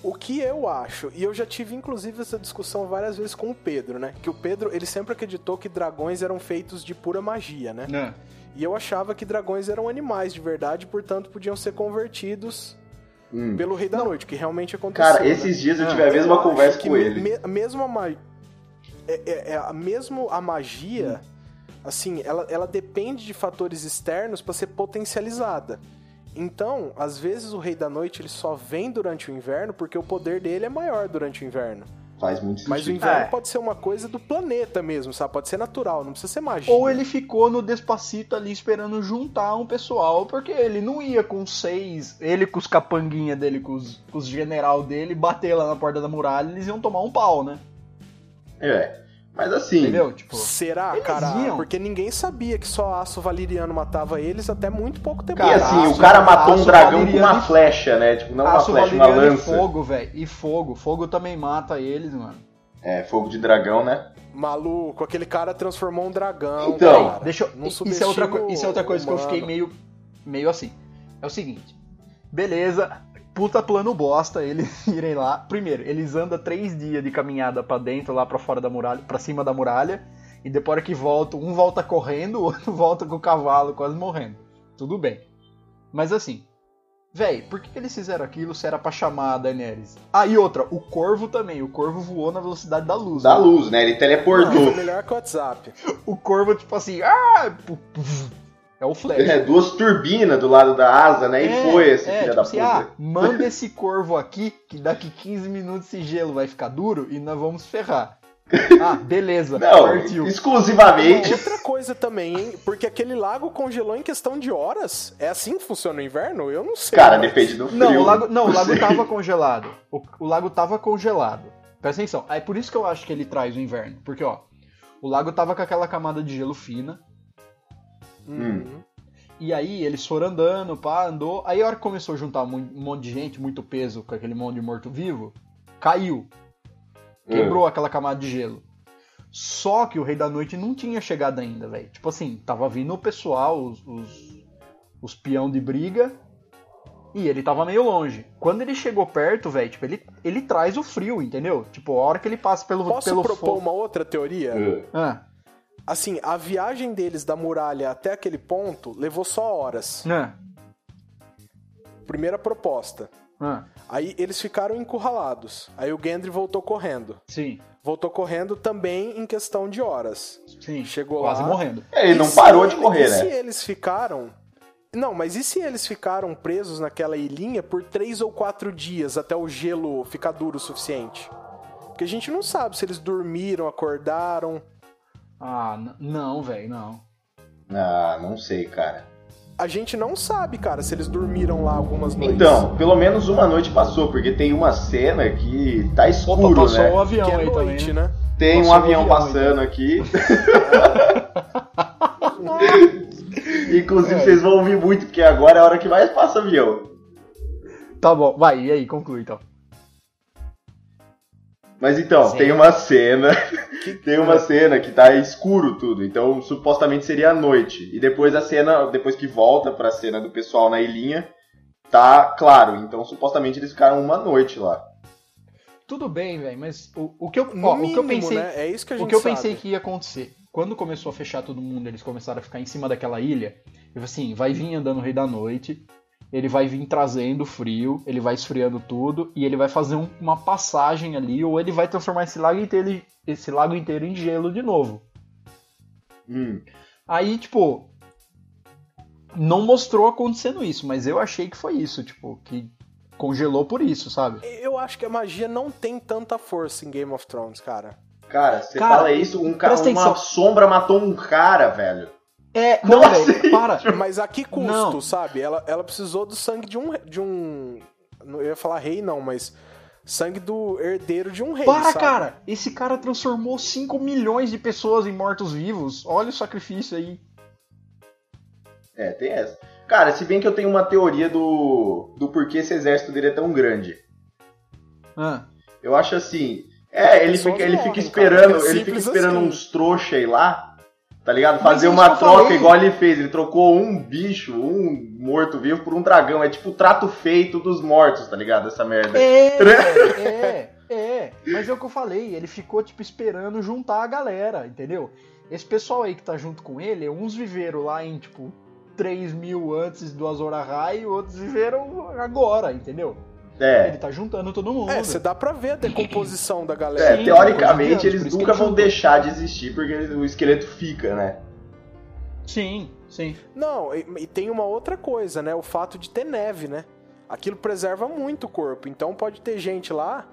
O que eu acho, e eu já tive inclusive essa discussão várias vezes com o Pedro, né? Que o Pedro, ele sempre acreditou que dragões eram feitos de pura magia, né? Né? E eu achava que dragões eram animais de verdade, portanto podiam ser convertidos Hum. pelo Rei da Noite, que realmente aconteceu. Cara, né? esses dias eu Ah, tive a mesma Eu conversa com ele. me- mesmo a magia. É, é- é mesmo a magia, assim, ela, ela depende de fatores externos para ser potencializada. Então, às vezes o Rei da Noite ele só vem durante o inverno porque o poder dele é maior durante o inverno. Faz muito sentido. Mas o inverno É. pode ser uma coisa do planeta mesmo, sabe? Pode ser natural, não precisa ser magia. Ou ele ficou no Despacito ali esperando juntar um pessoal, porque ele não ia com seis, ele com os capanguinha dele, com os, com os general dele, bater lá na porta da muralha, eles iam tomar um pau, né? É. Mas assim, Entendeu? Tipo, Será, cara? iam. Porque ninguém sabia que só aço valeriano matava eles até muito pouco tempo e Cara, assim, aço- o cara matou um dragão com uma e- flecha, né? Tipo, não uma aço flecha, uma valeriano e lança. fogo, velho. E fogo. Fogo também mata eles, mano. É, fogo de dragão, né? Maluco, aquele cara transformou um dragão. Então, cara. Deixa eu, Não isso, é outra, isso é outra coisa que eu fiquei humano. meio, meio assim. É o seguinte. Beleza, puta plano bosta eles irem lá. Primeiro, eles andam três dias de caminhada pra dentro, lá pra fora da muralha, pra cima da muralha. E depois que voltam, um volta correndo, o outro volta com o cavalo quase morrendo. Tudo bem. Mas assim, véi, por que eles fizeram aquilo se era pra chamar a Daenerys? Ah, e outra, o corvo também. O corvo voou na velocidade da luz. Da né? luz, né? Ele Não, teleportou. foi melhor que o WhatsApp. O corvo, tipo assim, ah, é o Flash. É, duas turbinas do lado da asa, né? E É, foi esse é, filho tipo da assim, puta. ah, manda esse corvo aqui, que daqui 15 minutos esse gelo vai ficar duro e nós vamos ferrar. Ah, beleza, Não, partiu. exclusivamente. Outra coisa também, hein? Porque aquele lago congelou em questão de horas. É assim que funciona o inverno? Eu não sei. Cara, mas- depende do frio. Não, o lago, não, o lago tava congelado. O, o lago tava congelado. Presta atenção. É por isso que eu acho que ele traz o inverno. Porque, ó, o lago tava com aquela camada de gelo fina. Uhum. E aí eles foram andando, pá, andou. Aí a hora que começou a juntar um monte de gente, muito peso com aquele monte de morto-vivo, caiu. Quebrou aquela camada de gelo. Só que o Rei da Noite não tinha chegado ainda, velho. Tipo assim, tava vindo o pessoal, os, os, os peão de briga, e ele tava meio longe. Quando ele chegou perto, velho, tipo, ele, ele traz o frio, entendeu? Tipo, a hora que ele passa pelo, Posso pelo propor fogo. uma outra teoria? É. Ah, Assim, a viagem deles da muralha até aquele ponto levou só horas. ah, Primeira proposta. ah, Aí eles ficaram encurralados. Aí o Gendry voltou correndo. sim, Voltou correndo também em questão de horas. sim. Chegou quase lá. morrendo. É, ele E não se parou de ele- correr, e se né? eles ficaram. Não, mas e se eles ficaram presos naquela ilhinha por três ou quatro dias até o gelo ficar duro o suficiente? Porque a gente não sabe se eles dormiram, acordaram. Ah, não, velho, não. Ah, não sei, cara. A gente não sabe, cara, se eles dormiram lá algumas noites. Então, pelo menos uma noite passou, porque tem uma cena que tá Opa, escuro, passou né? um avião que é aí noite, também. Né? né? Tem um passou um avião avião, passando aqui. Inclusive, É. vocês vão ouvir muito, porque agora é a hora que mais passa avião. Tá bom, vai, e aí, conclui então. Mas então, Sim. tem uma cena. tem uma cena que tá escuro tudo. Então, supostamente seria a noite. E depois a cena, depois que volta pra cena do pessoal na ilhinha, tá claro. Então, supostamente eles ficaram uma noite lá. Tudo bem, velho, mas o, o que eu, ó, o mínimo, que eu pensei, né? É isso que a gente o que eu sabe. pensei que ia acontecer. quando começou a fechar todo mundo, eles começaram a ficar em cima daquela ilha. E assim, vai vir andando o Rei da Noite, ele vai vir trazendo frio, ele vai esfriando tudo e ele vai fazer um- uma passagem ali, ou ele vai transformar esse lago inteiro, esse lago inteiro em gelo de novo. Hum. Aí, tipo, não mostrou acontecendo isso, mas eu achei que foi isso, tipo, que congelou por isso, sabe? Eu acho que a magia não tem tanta força em Game of Thrones, cara. Cara, você Cara, fala isso, um ca... presta uma atenção. sombra matou um cara, velho. É, Como não, assim? velho, para. Mas a que custo, Não. sabe? Ela, ela precisou do sangue de um. De um não, eu ia falar rei, não, mas. Sangue do herdeiro de um rei. Para, sabe? cara! Esse cara transformou 5 milhões de pessoas em mortos-vivos. Olha o sacrifício aí. É, tem essa. Cara, se bem que eu tenho uma teoria do, do porquê esse exército dele é tão grande. Ah, Eu acho assim. É, ele fica, ele fica cara. esperando, É ele fica esperando assim. uns trouxa aí lá, tá ligado? Fazer uma troca falei. igual ele fez. Ele trocou um bicho, um morto-vivo por um dragão. É tipo o trato feito dos mortos, tá ligado? Essa merda. É, é, é. Mas é o que eu falei, ele ficou, tipo, esperando juntar a galera, entendeu? Esse pessoal aí que tá junto com ele, uns viveram lá em, tipo, 3 mil antes do Azor Ahai e outros viveram agora, entendeu? Ele É. tá juntando todo mundo. É, você dá pra ver a decomposição da galera. É, Sim, teoricamente eles nunca ele vão juntou. deixar de existir porque o esqueleto fica, né? Sim, sim. Não, e, e tem uma outra coisa, né? O fato de ter neve, né? Aquilo preserva muito o corpo. Então pode ter gente lá.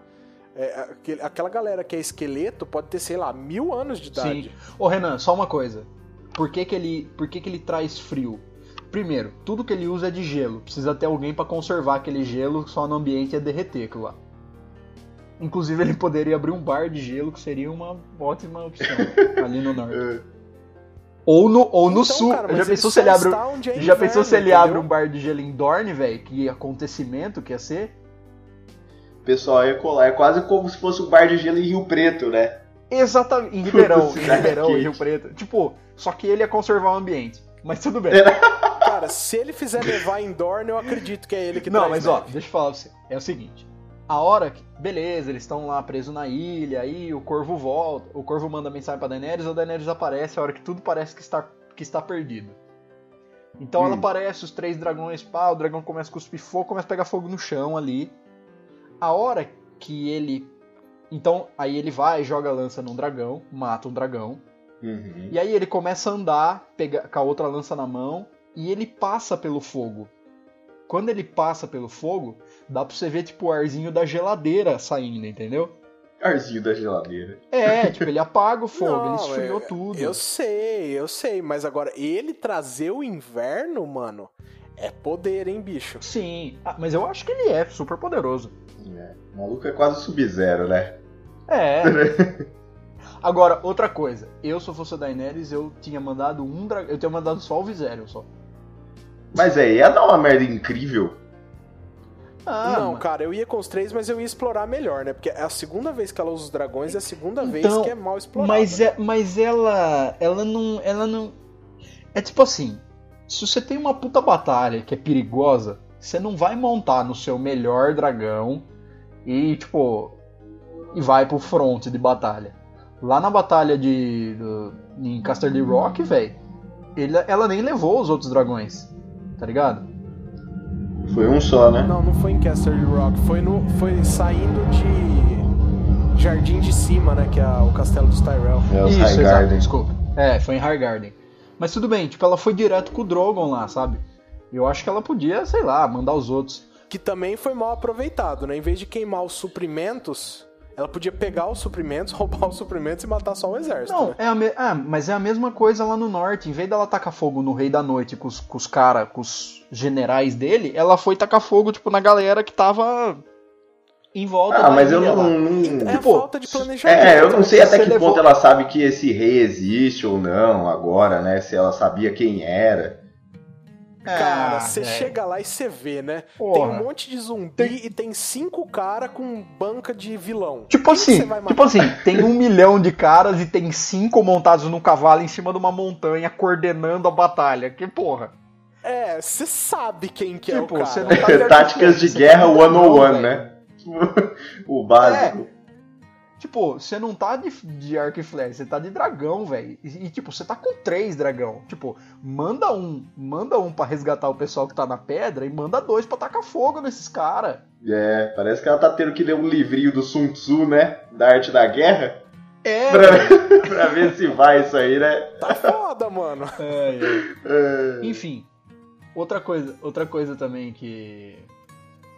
é, aquele- aquela galera que é esqueleto pode ter, sei lá, mil anos de idade. Sim. Ô Renan, só uma coisa. Por que, que ele, por que, que ele traz frio? Primeiro, tudo que ele usa é de gelo. Precisa ter alguém pra conservar aquele gelo, só no ambiente ia derreter aquilo lá. Inclusive ele poderia abrir um bar de gelo, que seria uma ótima opção ali no norte. Ou no, ou no Então, sul. cara, já pensou se ele abre, é já inverno, pensou se ele entendeu? abre um bar de gelo em Dorne, velho? Que acontecimento que ia ser? Pessoal ia colar. É quase como se fosse um bar de gelo em Rio Preto, né? Exatamente, em Ribeirão, em Ribeirão, em. Rio Preto. Tipo, só que ele ia conservar o ambiente. Mas tudo bem. Cara, se ele fizer nevar em Dorne, eu acredito que é ele que Não, mas ó, neve. deixa eu falar pra você. É o seguinte. A hora que. Beleza, eles estão lá presos na ilha, aí o corvo volta. O corvo manda mensagem pra Daenerys, a Daenerys aparece a hora que tudo parece que está, que está perdido. Então ela Hum. aparece, os três dragões, pá, o dragão começa a cuspir fogo, começa a pegar fogo no chão ali. A hora que ele. Então, aí ele vai, joga a lança num dragão, mata um dragão. Uhum. E aí ele começa a andar pega, com a outra lança na mão e ele passa pelo fogo. Quando ele passa pelo fogo, dá pra você ver tipo o arzinho da geladeira saindo, entendeu? Arzinho da geladeira. É, tipo, ele apaga o fogo, Não, ele esfriou é- tudo. Eu sei, eu sei, mas agora ele trazer o inverno, mano, é poder, hein, bicho? Sim, ah, mas eu acho que ele é super poderoso. É. O maluco é quase sub-zero, né? É. Agora, outra coisa. Eu, se eu fosse a Daenerys, eu tinha mandado um dragão. Eu tinha mandado só o Viserion só. Mas aí ia dar uma merda incrível. Ah, não, mas- cara, eu ia com os três, mas eu ia explorar melhor, né? Porque é a segunda vez que ela usa os dragões e a segunda vez Então, que é mal explorada. Mas, é, mas ela. Ela não. Ela não. É tipo assim. Se você tem uma puta batalha que é perigosa, você não vai montar no seu melhor dragão e, tipo. E vai pro front de batalha. Lá na batalha de. do- em Casterly Rock, velho. Ela nem levou os outros dragões. Tá ligado? Foi um só, né? Não, não foi em Castle Rock, foi no. Foi saindo de. Jardim de Cima, né? Que é o castelo dos Tyrell. É os Isso, exato, Highgarden. desculpa. É, foi em Highgarden. Mas tudo bem, tipo, ela foi direto com o Drogon lá, sabe? Eu acho que ela podia, sei lá, mandar os outros. Que também foi mal aproveitado, né? Em vez de queimar os suprimentos, ela podia pegar os suprimentos, roubar os suprimentos e matar só o exército. Não, né? é a me... ah, mas é a mesma coisa lá no norte. Em vez dela tacar fogo no Rei da Noite com os, com os caras, com os generais dele, ela foi tacar fogo, tipo, na galera que tava em volta Ah, da mas eu não. não- É a Tipo, falta de planejamento. É, eu não sei até Você que levou- ponto ela sabe que esse rei existe ou não agora, né? Se ela sabia quem era. Cara, Ah, você velho. chega lá e você vê, né? Porra. Tem um monte de zumbi e tem cinco cara com banca de vilão. Tipo Quem assim, tipo assim, tem um milhão de caras e tem cinco montados num cavalo em cima de uma montanha coordenando a batalha. Que porra. É, você sabe quem que é o Tipo, cara. você não tá Táticas de guerra tá 101, velho. né? o básico. Tipo, você não tá de, de arco e flecha, você tá de dragão, velho. E, e, tipo, você tá com três dragão. Tipo, manda um, manda um pra resgatar o pessoal que tá na pedra e manda dois pra tacar fogo nesses caras. É, parece que ela tá tendo que ler um livrinho do Sun Tzu, né? Da arte da guerra. É, Pra, pra ver se vai isso aí, né? Tá foda, mano. É, é. É. Enfim, outra coisa, outra coisa também que.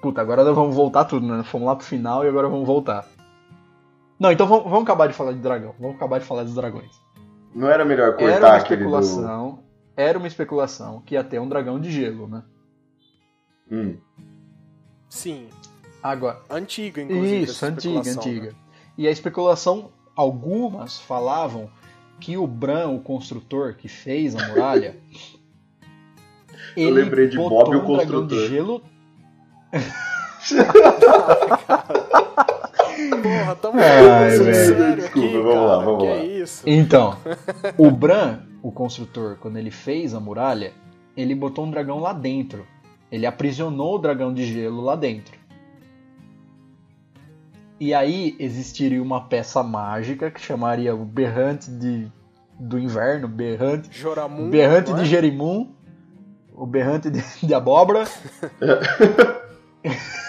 Puta, agora nós vamos voltar tudo, né? Fomos lá pro final e agora vamos voltar. Não, então vamos, vamos acabar de falar de dragão. Vamos acabar de falar dos dragões. Não era melhor cortar Era uma aquele do... especulação. Era uma especulação que ia ter um dragão de gelo, né? Hum. Sim. Agora. Antiga, inclusive. Isso, antiga, especulação, antiga. né? E a especulação, algumas falavam que o Bran, o construtor que fez a muralha, Eu lembrei de botou Bob, o um dragão construtor. de gelo Porra, tamo Ai, falando velho. sério Desculpa, aqui, vamos lá, cara. vamos que lá. é isso? Então, o Bran, o construtor, quando ele fez a muralha, ele botou um dragão lá dentro. Ele aprisionou o dragão de gelo lá dentro. E aí existiria uma peça mágica que chamaria o Berrante de, do Inverno, Berrante, Joramun. berrante não de é? Jerimum, o Berrante de, de Abóbora.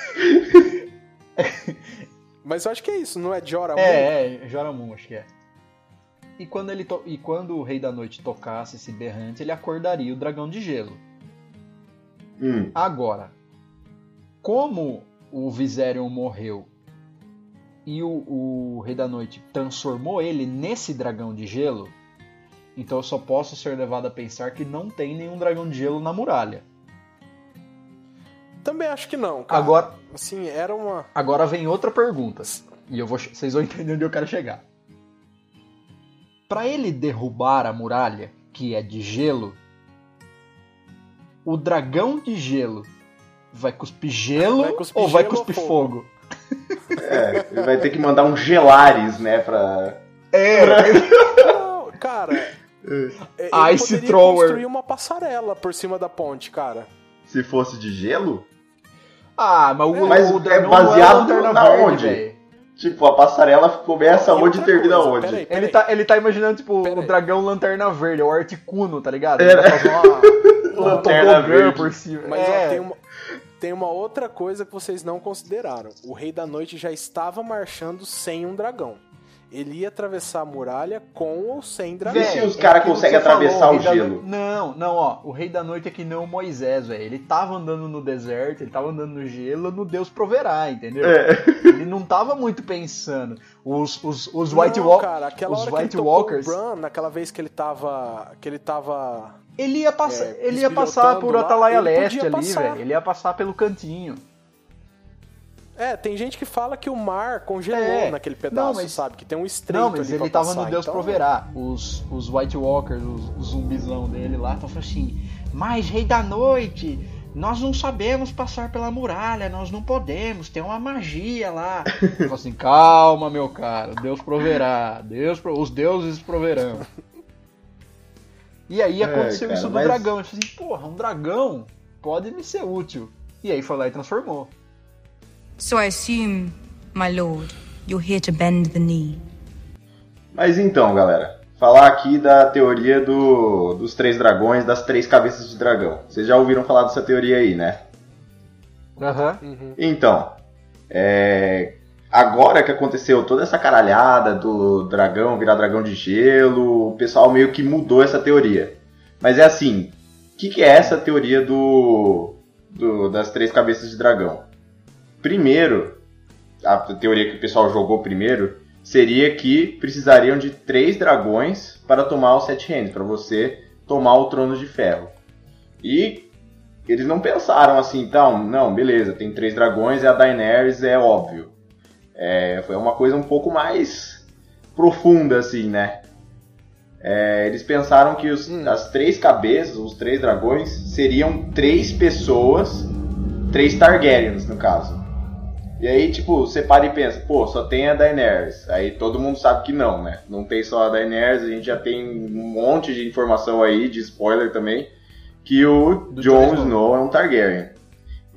Mas eu acho que é isso, não é Joramun? É, é, Joramun, acho que é. E quando, ele to- e quando o Rei da Noite tocasse esse berrante, ele acordaria o dragão de gelo. Hum. Agora, como o Viserion morreu e o, o Rei da Noite transformou ele nesse dragão de gelo, então eu só posso ser levado a pensar que não tem nenhum dragão de gelo na muralha. Também acho que não, cara. Agora, Assim, era uma... agora vem outra pergunta. E eu vou, vocês vão entender onde eu quero chegar. Para ele derrubar a muralha, que é de gelo, o dragão de gelo vai cuspir gelo Vai cuspir ou vai gelo ou cuspir fogo? fogo? É, ele vai ter que mandar um Gelares, né, pra... É, Não, cara... ele Ice poderia thrower. construir uma passarela por cima da ponte, cara. Se fosse de gelo? Ah, mas o, Mas o é baseado é lanterna na verde, onde? velho. Tipo, a passarela começa E onde e termina coisa, onde? peraí, Ele tá, ele tá imaginando, tipo, Pera o dragão lanterna verde, é o Articuno, tá ligado? É. Ele vai fazer uma, um Lanterna verde. por cima. Mas é. ó, tem uma, tem uma outra coisa que vocês não consideraram. O Rei da Noite já estava marchando sem um dragão. Ele ia atravessar a muralha com ou sem dragão. Vê se os caras que conseguem você falou, atravessar o Rei da gelo. Noite- Não, não, ó. O Rei da Noite é que não o Moisés, velho. Ele tava andando no deserto, ele tava andando no gelo, no Deus proverá, entendeu? É. Ele não tava muito pensando. Os, os, os White Walkers. cara, aquela os hora que White ele tocou Walkers- o Bran, naquela vez que ele tava... Que ele tava... Ele ia passar, É, ele ia passar por Atalaia ele Leste ali, velho. Ele ia passar pelo cantinho. É, tem gente que fala que o mar congelou É. naquele pedaço, Não, mas- sabe? Que tem um estreito Não, mas ele tava passar, no Deus então- proverá. Os, os White Walkers, os, os zumbizão dele lá, falando assim: Mas, Rei da Noite, nós não sabemos passar pela muralha, nós não podemos, tem uma magia lá. Ele falou assim: Calma, meu caro, Deus proverá, Deus, pro- os deuses proverão. E aí É, aconteceu cara, isso do mas- dragão. Ele falou assim: Porra, um dragão pode me ser útil. E aí foi lá e transformou. So I assume, my lord, you're here to bend the knee. Mas então, galera, falar aqui da teoria do, dos três dragões, das três cabeças de dragão. Vocês já ouviram falar dessa teoria aí, né? Aham. Uhum. Então, é, agora que aconteceu toda essa caralhada do dragão virar dragão de gelo, o pessoal meio que mudou essa teoria. Mas é assim, o que, que é essa teoria do, do- das três cabeças de dragão? Primeiro, a teoria que o pessoal jogou primeiro seria que precisariam de três dragões para tomar os sete reinos, para você tomar o trono de ferro. E eles não pensaram assim, então, não, beleza, tem três dragões e a Daenerys é óbvio. É, foi uma coisa um pouco mais profunda, assim, né? É, eles pensaram que os- Hum. as três cabeças, os três dragões, seriam três pessoas, três Targaryens, no caso. E aí, tipo, você para e pensa, pô, só tem a Daenerys. Aí todo mundo sabe que não, né? Não tem só a Daenerys, a gente já tem um monte de informação aí, de spoiler também, que o Do Jon Snow. É um Targaryen.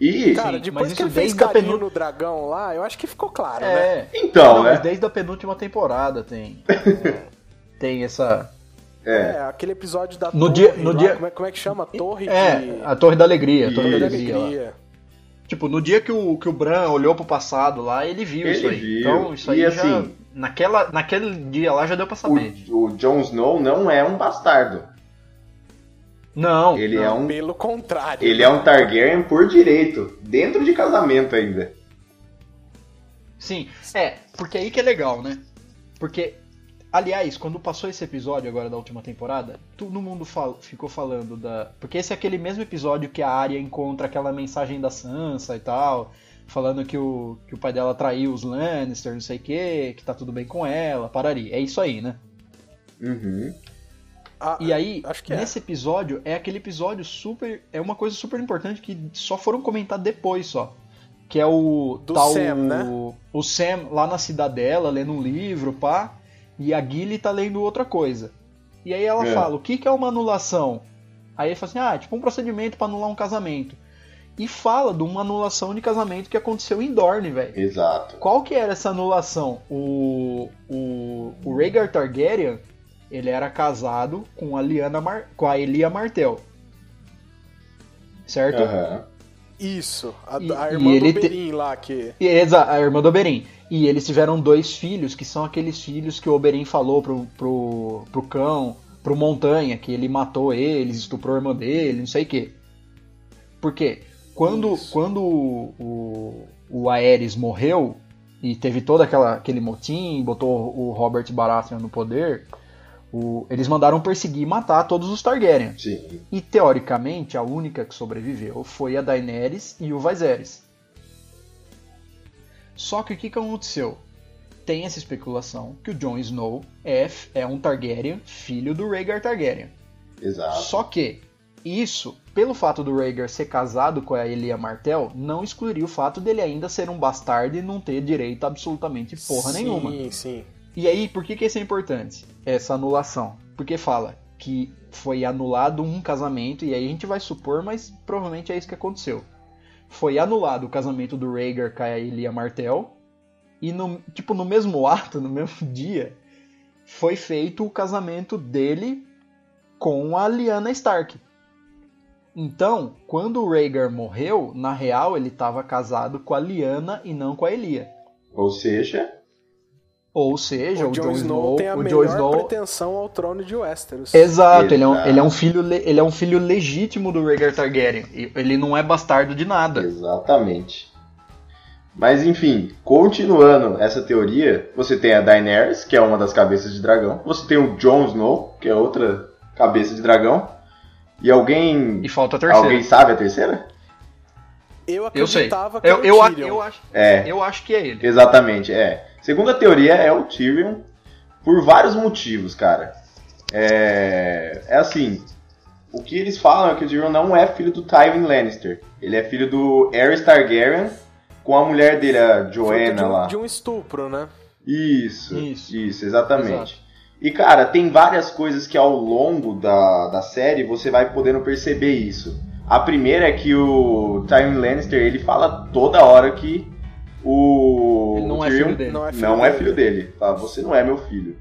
E. Cara, Sim, depois que ele fez carinho penú- no dragão lá, eu acho que ficou claro, né? É. Então, Não, né? mas desde a penúltima temporada tem. é, tem essa. É. É, aquele episódio da No torre dia- no lá, dia- Como, é, como é que chama? Torre É, de... a Torre da Alegria. A Torre Isso. da Alegria. Tipo, no dia que o, que o Bran olhou pro passado lá, ele viu Ele isso aí. viu. Então, isso aí E já. assim- naquela, naquele dia lá já deu pra saber. O, o Jon Snow não é um bastardo. Não. Ele não. é um. Pelo contrário. Ele é um Targaryen por direito. Dentro de casamento ainda. Sim, é, porque aí que é legal, né? Porque, aliás, quando passou esse episódio agora da última temporada, todo mundo fal- ficou falando da. Porque esse é aquele mesmo episódio que a Arya encontra aquela mensagem da Sansa e tal, falando que o, que o pai dela traiu os Lannister, não sei o que, que tá tudo bem com ela, pararia. É isso aí, né? Uhum. Ah, E aí, acho que é. nesse episódio, é aquele episódio super. É uma coisa super importante que só foram comentar depois só. Que é o. Do tá Sam, o, né? o Sam lá na cidadela, lendo um livro, pá. E a Gilly tá lendo outra coisa. E aí ela É. fala: o que, que é uma anulação? Aí ele fala assim: ah, tipo um procedimento pra anular um casamento. E fala de uma anulação de casamento que aconteceu em Dorne, velho. Exato. Qual que era essa anulação? O, o, o Rhaegar Targaryen, ele era casado com a, Lyanna Mar, com a Elia Martell. Certo? Aham. Isso, a, E- a e irmã do te- Berin lá, que... E, exa- a irmã do Oberyn. E eles tiveram dois filhos, que são aqueles filhos que o Oberyn falou pro, pro, pro cão, pro Montanha, que ele matou eles, estuprou a irmã dele, não sei o quê. Por quê? Quando, Isso. quando o, o, o Aerys morreu, e teve todo aquela, aquele motim, botou o Robert Baratheon no poder, o- eles mandaram perseguir e matar todos os Targaryen. Sim. E teoricamente a única que sobreviveu foi a Daenerys e o Viserys. Só que o que, aconteceu? Tem essa especulação que o Jon Snow é, é um Targaryen, filho do Rhaegar Targaryen. Exato. Só que isso, pelo fato do Rhaegar ser casado com a Elia Martell, não excluiria o fato dele ainda ser um bastardo e não ter direito a absolutamente porra sim, nenhuma. Sim, sim. E aí, por que, que isso é importante? Essa anulação. Porque fala que foi anulado um casamento, e aí a gente vai supor, mas provavelmente é isso que aconteceu. Foi anulado o casamento do Rhaegar com a Elia Martell, e no, tipo, no mesmo ato, no mesmo dia, foi feito o casamento dele com a Lyanna Stark. Então, quando o Rhaegar morreu, na real ele estava casado com a Lyanna e não com a Elia. Ou seja, Ou seja, o, o Jon Jon Snow tem a o Jon melhor Snow pretensão ao trono de Westeros. Exato, ele é, um, ele, é um filho, le- ele é um filho legítimo do Rhaegar Targaryen. Ele não é bastardo de nada. exatamente. Mas enfim, continuando essa teoria, você tem a Daenerys, que é uma das cabeças de dragão. Você tem o Jon Snow, que é outra cabeça de dragão. E alguém. E falta a terceira. Alguém sabe a terceira? Eu Eu sei. acreditava que Eu, era eu, eu, acho, É. eu acho que é ele. Exatamente, é. Segunda teoria é o Tyrion, por vários motivos, cara. É, é assim, o que eles falam é que o Tyrion não é filho do Tywin Lannister. Ele é filho do Aerys Targaryen com a mulher dele, a Joanna de um, lá. de um estupro, né? Isso, Isso. isso, exatamente. E cara, tem várias coisas que ao longo da, da série você vai podendo perceber isso. A primeira é que o Tywin Lannister, ele fala toda hora que o Ele não é Tyrion filho dele. Não é filho não é dele. filho dele. Fala, você não é meu filho.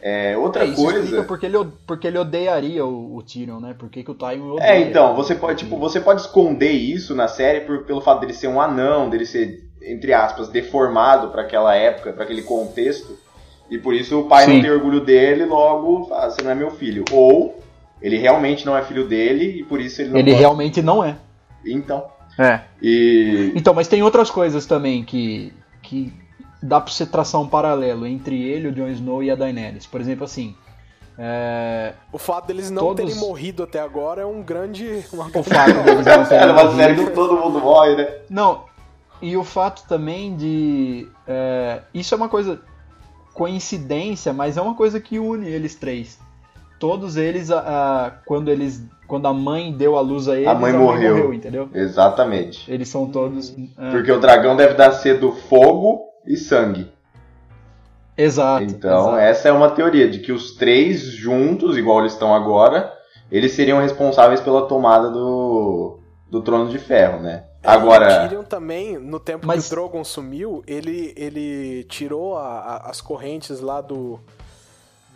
É, outra É, coisa. porque ele, porque ele odeiaria o, o Tyrion, né? Porque que o Tywin odeia. É, então, você pode, tipo, você pode esconder isso na série por- pelo fato dele ser um anão, dele ser, entre aspas, deformado para aquela época, para aquele contexto. E por isso o pai Sim. não tem orgulho dele, logo, fala, você não é meu filho. Ou ele realmente não é filho dele e por isso ele não Ele gosta. realmente não é. Então. É. E. Então, mas tem outras coisas também que, que dá pra você traçar um paralelo entre ele, o Jon Snow e a Daenerys. Por exemplo, assim. é, O fato deles não Todos- terem morrido até agora é um grande. Uma o fato deles não terem uma morrido. série que todo mundo morre, né? Não, e o fato também de. é, isso é uma coisa. coincidência, mas é uma coisa que une eles três. Todos eles, a- a- quando eles. Quando a mãe deu a luz a eles, A mãe morreu. entendeu? Exatamente. Eles são todos. é, Porque o dragão deve nascer do fogo e sangue. exato. Então, exato. essa é uma teoria de que os três juntos, igual eles estão agora, eles seriam responsáveis pela tomada do, do trono de ferro, né? Agora- O Tyrion também, no tempo Mas- que o Drogon sumiu, ele, ele tirou a- a- as correntes lá do.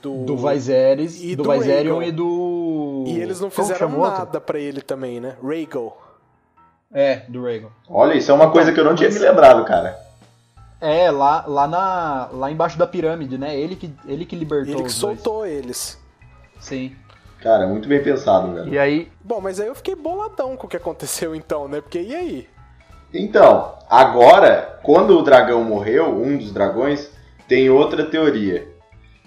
Do, Do Viserys, E do, do Viserion Rhaegal. e do... E eles não fizeram nada pra ele também, né? Rhaegal. É, do Rhaegal. Olha, isso é uma coisa que eu não tinha me lembrado, cara. É, lá, lá, na, lá embaixo da pirâmide, né? Ele que, ele que libertou Ele que os dois. soltou eles. Sim. Cara, muito bem pensado, velho. E aí, Bom, mas aí eu fiquei boladão com o que aconteceu então, né? Porque e aí? Então, agora, quando o dragão morreu, um dos dragões, tem outra teoria.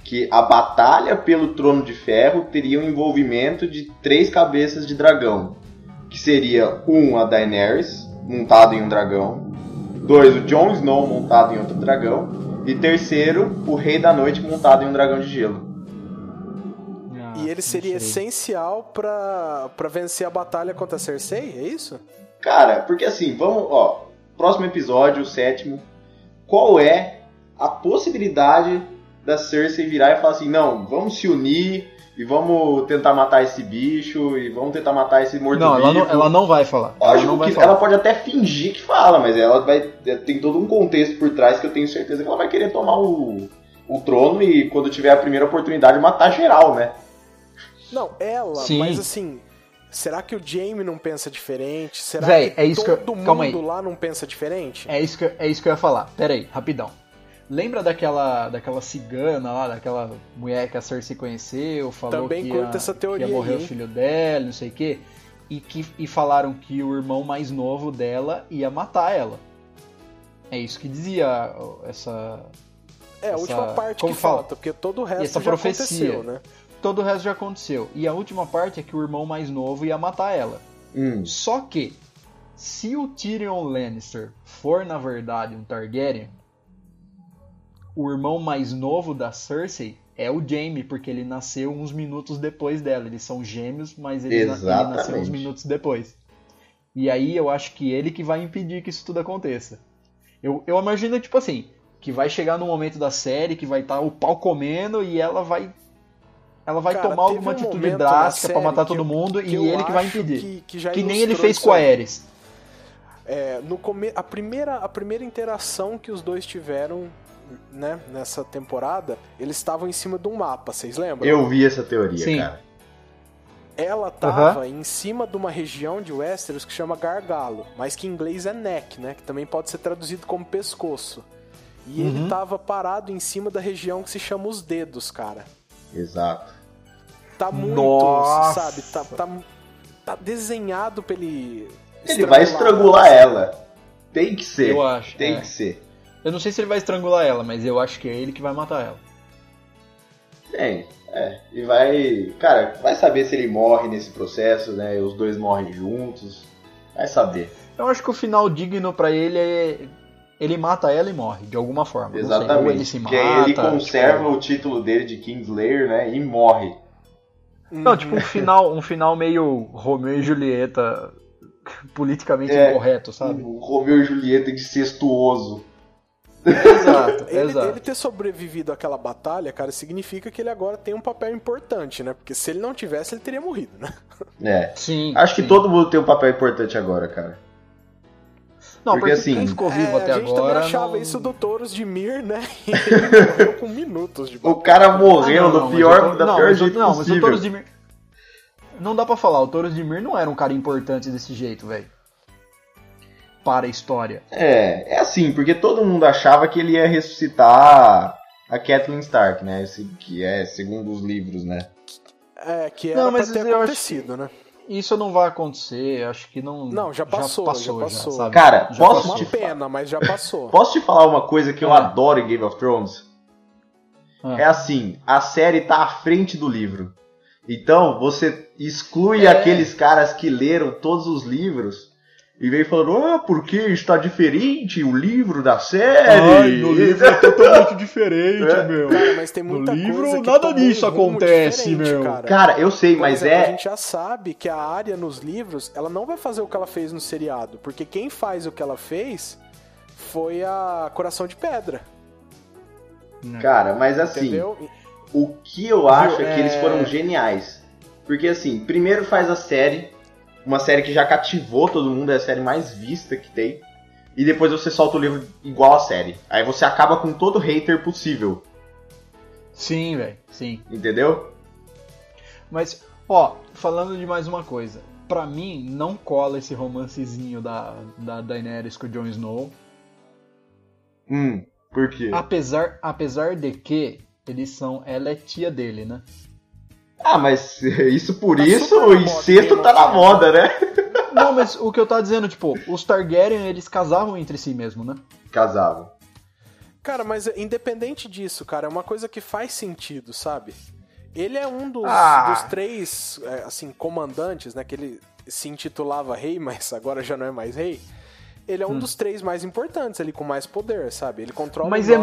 Que a batalha pelo trono de ferro teria um envolvimento de três cabeças de dragão. Que seria, um, a Daenerys, montado em um dragão. Dois, o Jon Snow, montado em outro dragão. E terceiro, o Rei da Noite, montado em um dragão de gelo. Ah, e ele seria essencial pra, pra vencer a batalha contra a Cersei? É isso? Cara, porque assim, vamos, ó, próximo episódio, o sétimo, qual é a possibilidade da Cersei virar e falar assim, não, vamos se unir e vamos tentar matar esse bicho e vamos tentar matar esse morto Não, ela não, ela não vai falar. ela Lógico que falar. ela pode até fingir que fala, mas ela vai tem todo um contexto por trás que eu tenho certeza que ela vai querer tomar o, o trono e quando tiver a primeira oportunidade matar geral, né? Não, ela, Sim. mas assim. Será que o Jaime não pensa diferente? Será Véi, que é isso que eu- todo calma mundo aí. lá não pensa diferente? É isso, que, é isso que eu ia falar. Pera aí, rapidão. Lembra daquela, daquela cigana lá, daquela mulher que a Cersei conheceu, falou Também que, curto ia, essa que ia teoria morrer aí, o filho dela, não sei o quê, e, que, e falaram que o irmão mais novo dela ia matar ela. É isso que dizia essa... É, a essa- última parte como que fala? falta, porque todo o resto essa já profecia. aconteceu, né? Todo o resto já aconteceu. E a última parte é que o irmão mais novo ia matar ela. Hum. Só que, se o Tyrion Lannister for na verdade um Targaryen, o irmão mais novo da Cersei é o Jaime, porque ele nasceu uns minutos depois dela. Eles são gêmeos, mas ele, na- ele nasceu uns minutos depois. E aí eu acho que ele que vai impedir que isso tudo aconteça. Eu, eu imagino, tipo assim, que vai chegar no momento da série que vai estar o pau comendo e ela vai. Ela vai Cara, tomar alguma um atitude drástica série matar todo eu- mundo e ele que vai impedir. Que, que Que nem ele fez com a. Ares. É, no come... a, primeira, a primeira interação que os dois tiveram né, nessa temporada, eles estavam em cima de um mapa, vocês lembram? Eu vi essa teoria, Sim. cara. Ela tava em cima de uma região de Westeros que chama Gargalo, mas que em inglês é neck, né? Que também pode ser traduzido como pescoço. E Uhum. ele tava parado em cima da região que se chama os dedos, cara. Exato. Tá muito, Nossa! sabe? Tá, tá, tá desenhado pra ele. Ele vai estrangular ela. Tem que ser. Eu acho. Tem é. que ser. Eu não sei se ele vai estrangular ela, mas eu acho que é ele que vai matar ela. Tem. É. E vai. Cara, vai saber se ele morre nesse processo, né? Os dois morrem juntos. Vai saber. Eu acho que o final digno pra ele é. Ele mata ela e morre, de alguma forma. Não sei, Exatamente. ele se Porque mata. aí ele conserva tipo- o título dele de Kingslayer, né? E morre. Não, tipo um final, um final meio Romeu e Julieta politicamente É. incorreto, sabe? O Romeu e Julieta incestuoso. Exato, Ele, exato. ele ter sobrevivido àquela batalha, cara, significa que ele agora tem um papel importante, né? Porque se ele não tivesse, ele teria morrido, né? É. Sim. Acho que sim. todo mundo tem um papel importante agora, cara. Não, porque, porque, assim, quem ficou vivo É, até a gente agora. também achava não- isso do Touros de Mir, né? E ele morreu com minutos de O batalha. cara morreu Ah, não, no não, pior, o Toro- da não, pior o- jeito não, mas o possível. Touros de Mir. Não dá pra falar, o Touros de Mir não era um cara importante desse jeito, velho. Para a história. É, é assim, porque todo mundo achava que ele ia ressuscitar a Kathleen Stark, né? Esse, que é segundo os livros, né? É, que era Não, mas pra ter acontecido, né? Isso não vai acontecer, acho que não. Não, já passou, já passou. sabe? Cara, Já posso Uma te, pena, mas já passou. posso te falar uma coisa que eu Ah. adoro em Game of Thrones? Ah. É assim, a série tá à frente do livro. Então, você exclui É. aqueles caras que leram todos os livros e vem falando, ah, porque está diferente o livro da série. Ai, no livro é totalmente diferente, É. meu. Cara, mas tem No muita livro, coisa que nada disso um acontece, meu. Cara. Cara, eu sei, Por mas exemplo, é. A gente já sabe que a área nos livros, ela não vai fazer o que ela fez no seriado, porque quem faz o que ela fez foi a Coração de Pedra, Cara, mas assim. entendeu? O que eu acho é que é- eles foram geniais. Porque assim, primeiro faz a série uma série que já cativou todo mundo, é a série mais vista que tem. E depois você solta o livro igual a série. Aí você acaba com todo hater possível, Sim, velho, sim. entendeu? Mas, ó, falando de mais uma coisa. Pra mim, não cola esse romancezinho da, da Daenerys com o Jon Snow. Hum, por quê? Apesar, apesar de que eles são. Ela é tia dele, né? Ah, mas isso por Tá isso, incesto Game tá na moda, né? Não, mas o que eu tava dizendo, tipo, os Targaryen eles casavam entre si mesmo, né? Casavam. Cara, mas independente disso, cara, é uma coisa que faz sentido, sabe? Ele é um dos, Ah. dos três, é, assim, comandantes, né? Que ele se intitulava rei, mas agora já não é mais rei. Ele é um dos três mais importantes ali, com mais poder, sabe? Ele controla Mas o é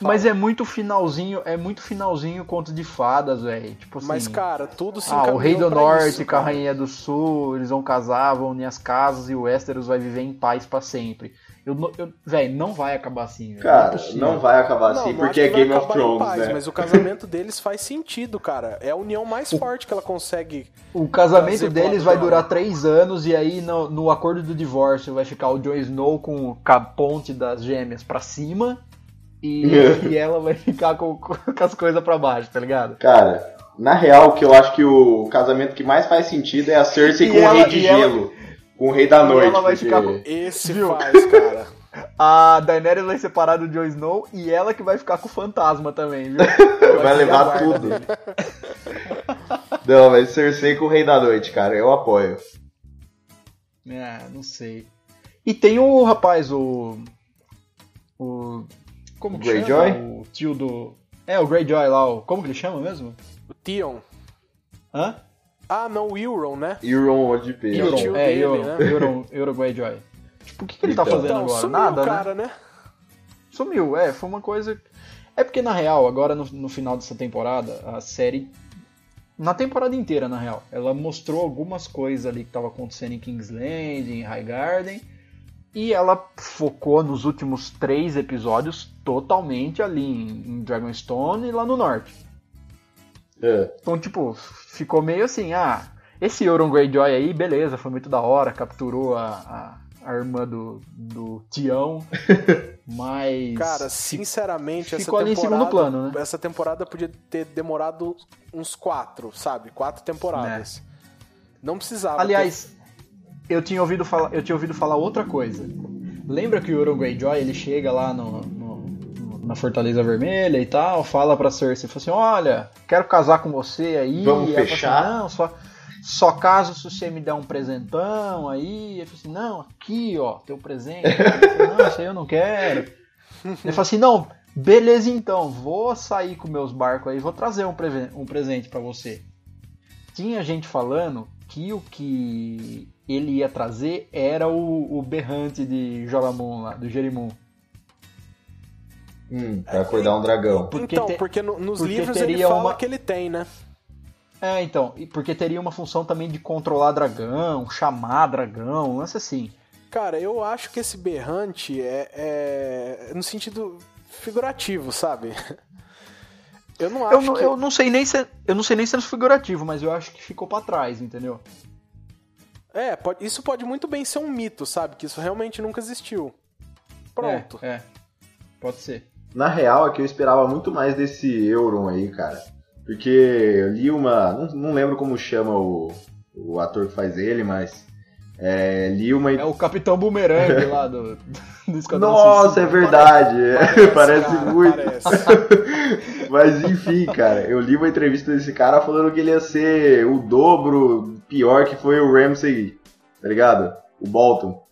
norte. Mas é muito finalzinho, é muito finalzinho conto de fadas, velho. Tipo assim. Mas, cara, tudo se ah, o rei do norte isso, com a rainha do sul, eles vão casar, vão unir as casas e o Westeros vai viver em paz pra sempre. Eu, não- eu, velho, não vai acabar assim, velho. Cara, é possível. não vai acabar Não, assim, não porque é Game of Thrones, paz, né? Mas o casamento deles faz sentido, cara. É a união mais forte que ela consegue. O casamento deles vai durar três anos e aí no, no acordo do divórcio vai ficar o Jon Snow com a ponte das gêmeas pra cima e, e ela vai ficar com, com as coisas pra baixo, tá ligado? Cara, na real, que eu acho que o casamento que mais faz sentido é a Cersei E com o ela- rei de e ela- gelo. Com o rei da e noite. ela vai porque- ficar com- Esse Viu? faz, cara. A Daenerys vai separar do Jon Snow e ela que vai ficar com o fantasma também, viu? Vai ser levar tudo. Não, mas Cersei com o rei da noite, cara. Eu apoio. É, não sei. E tem o rapaz, o. O. Como que Greyjoy? chama? O tio do. É, o Greyjoy lá, o... como que ele chama mesmo? O Theon. Hã? Ah, não, o Euron, né? Euron de Peixe. Euron. Euron, é, dele, Euron, né? Euron, Euron Greyjoy. Tipo, o que, que ele tá Então. fazendo Então, agora? sumiu, Nada, né? cara, né? Sumiu, é, foi uma coisa. É porque na real, agora no, no final dessa temporada, a série. Na temporada inteira, na real, ela mostrou algumas coisas ali que estavam acontecendo em Kingsland, em Highgarden. E ela focou nos últimos três episódios totalmente ali em, em Dragonstone e lá no norte. É. Então, tipo, ficou meio assim, ah, esse Euron Greyjoy aí, beleza, foi muito da hora, capturou a, a, a irmã do, do Tião, mas... Cara, sinceramente, essa ficou ali em temporada. segundo plano, né? Essa temporada podia ter demorado uns quatro, sabe? Quatro temporadas. Não precisava. Aliás, eu tinha ouvido falar, eu tinha ouvido falar outra coisa. Lembra que o Euron Greyjoy, ele chega lá no, no- na Fortaleza Vermelha e tal, fala pra Cersei, fala assim, olha, quero casar com você aí. Vamos E fala fechar? Assim, não, só, só caso se você me der um presentão aí. Ele fala assim, não, aqui, ó, teu presente. Não, isso aí eu não quero. Ele fala assim, não, beleza então, vou sair com meus barcos aí, vou trazer um, um presente pra você. Tinha gente falando que o que ele ia trazer era o, o berrante de Joramon lá, do Jerimum. Hum, pra acordar um dragão. porque então, te- porque no- nos porque livros ele fala uma- que ele tem, né? É, então, e porque teria uma função também de controlar dragão, chamar dragão, um lance assim. Cara, eu acho que esse berrante é, é no sentido figurativo, sabe? Eu não acho Eu não, que... eu não sei nem se eu não sei nem se é figurativo, mas eu acho que ficou pra trás, entendeu? É, pode- isso pode muito bem ser um mito, sabe? Que isso realmente nunca existiu. Pronto. É, é. Pode ser. Na real, é que eu esperava muito mais desse Euron aí, cara. Porque eu li uma. Não, não lembro como chama o, o ator que faz ele, mas. É, li uma. É o Capitão Boomerang lá do, do Esquadrão Nossa, é verdade! Parece, cara, muito. parece. Mas enfim, cara, eu li uma entrevista desse cara falando que ele ia ser o dobro pior que foi o Ramsey, tá ligado? O Bolton.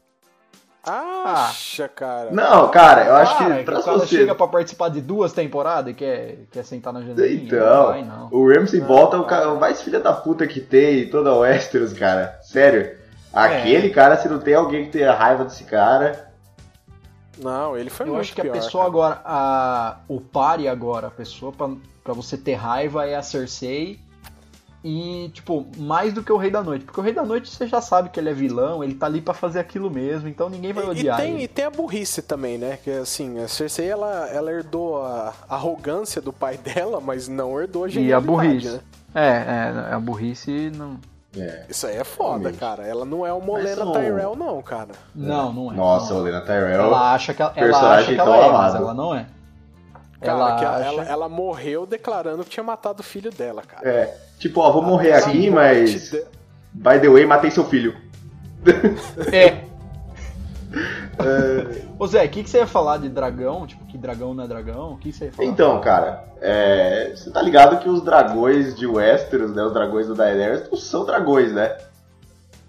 Acha, cara. Não, cara, eu acho Cara, que pra o cara você. chega pra participar de duas temporadas e quer, quer sentar na janelinha. Então, não vai, não. o Ramsey Bolton é o, cara, o mais filha da puta que tem em toda a Westeros, cara. Sério. Aquele cara, se não tem alguém que tenha raiva desse cara. Não, ele foi Eu muito acho que a pior, pessoa cara. agora, a, o pare agora, a pessoa pra, pra você ter raiva é a Cersei. E, tipo, mais do que o Rei da Noite. Porque o Rei da Noite você já sabe que ele é vilão, ele tá ali pra fazer aquilo mesmo, então ninguém vai E, e odiar tem, ele. e tem a burrice também, né? Que assim, a Cersei ela, ela herdou a arrogância do pai dela, mas não herdou a E a genialidade, burrice. né? É, é, a burrice não. É. Isso aí é foda, Realmente. cara. Ela não é uma Olena são- Tyrell, não, cara. Não, não é. Nossa, não é. Helena Tyrell. Ela acha que ela, ela, personagem acha que ela tão é, mas ela não é. Cara, Ela que acha... ela, ela morreu declarando que tinha matado o filho dela, cara. É. Tipo, ó, vou morrer aqui, morte mas. de- By the way, matei seu filho. É. Ô Zé, o que, que você ia falar de dragão? Tipo, que dragão não é dragão? O que você ia falar? Então, cara, é, você tá ligado que os dragões de Westeros, né, os dragões do Daenerys, não são dragões, né?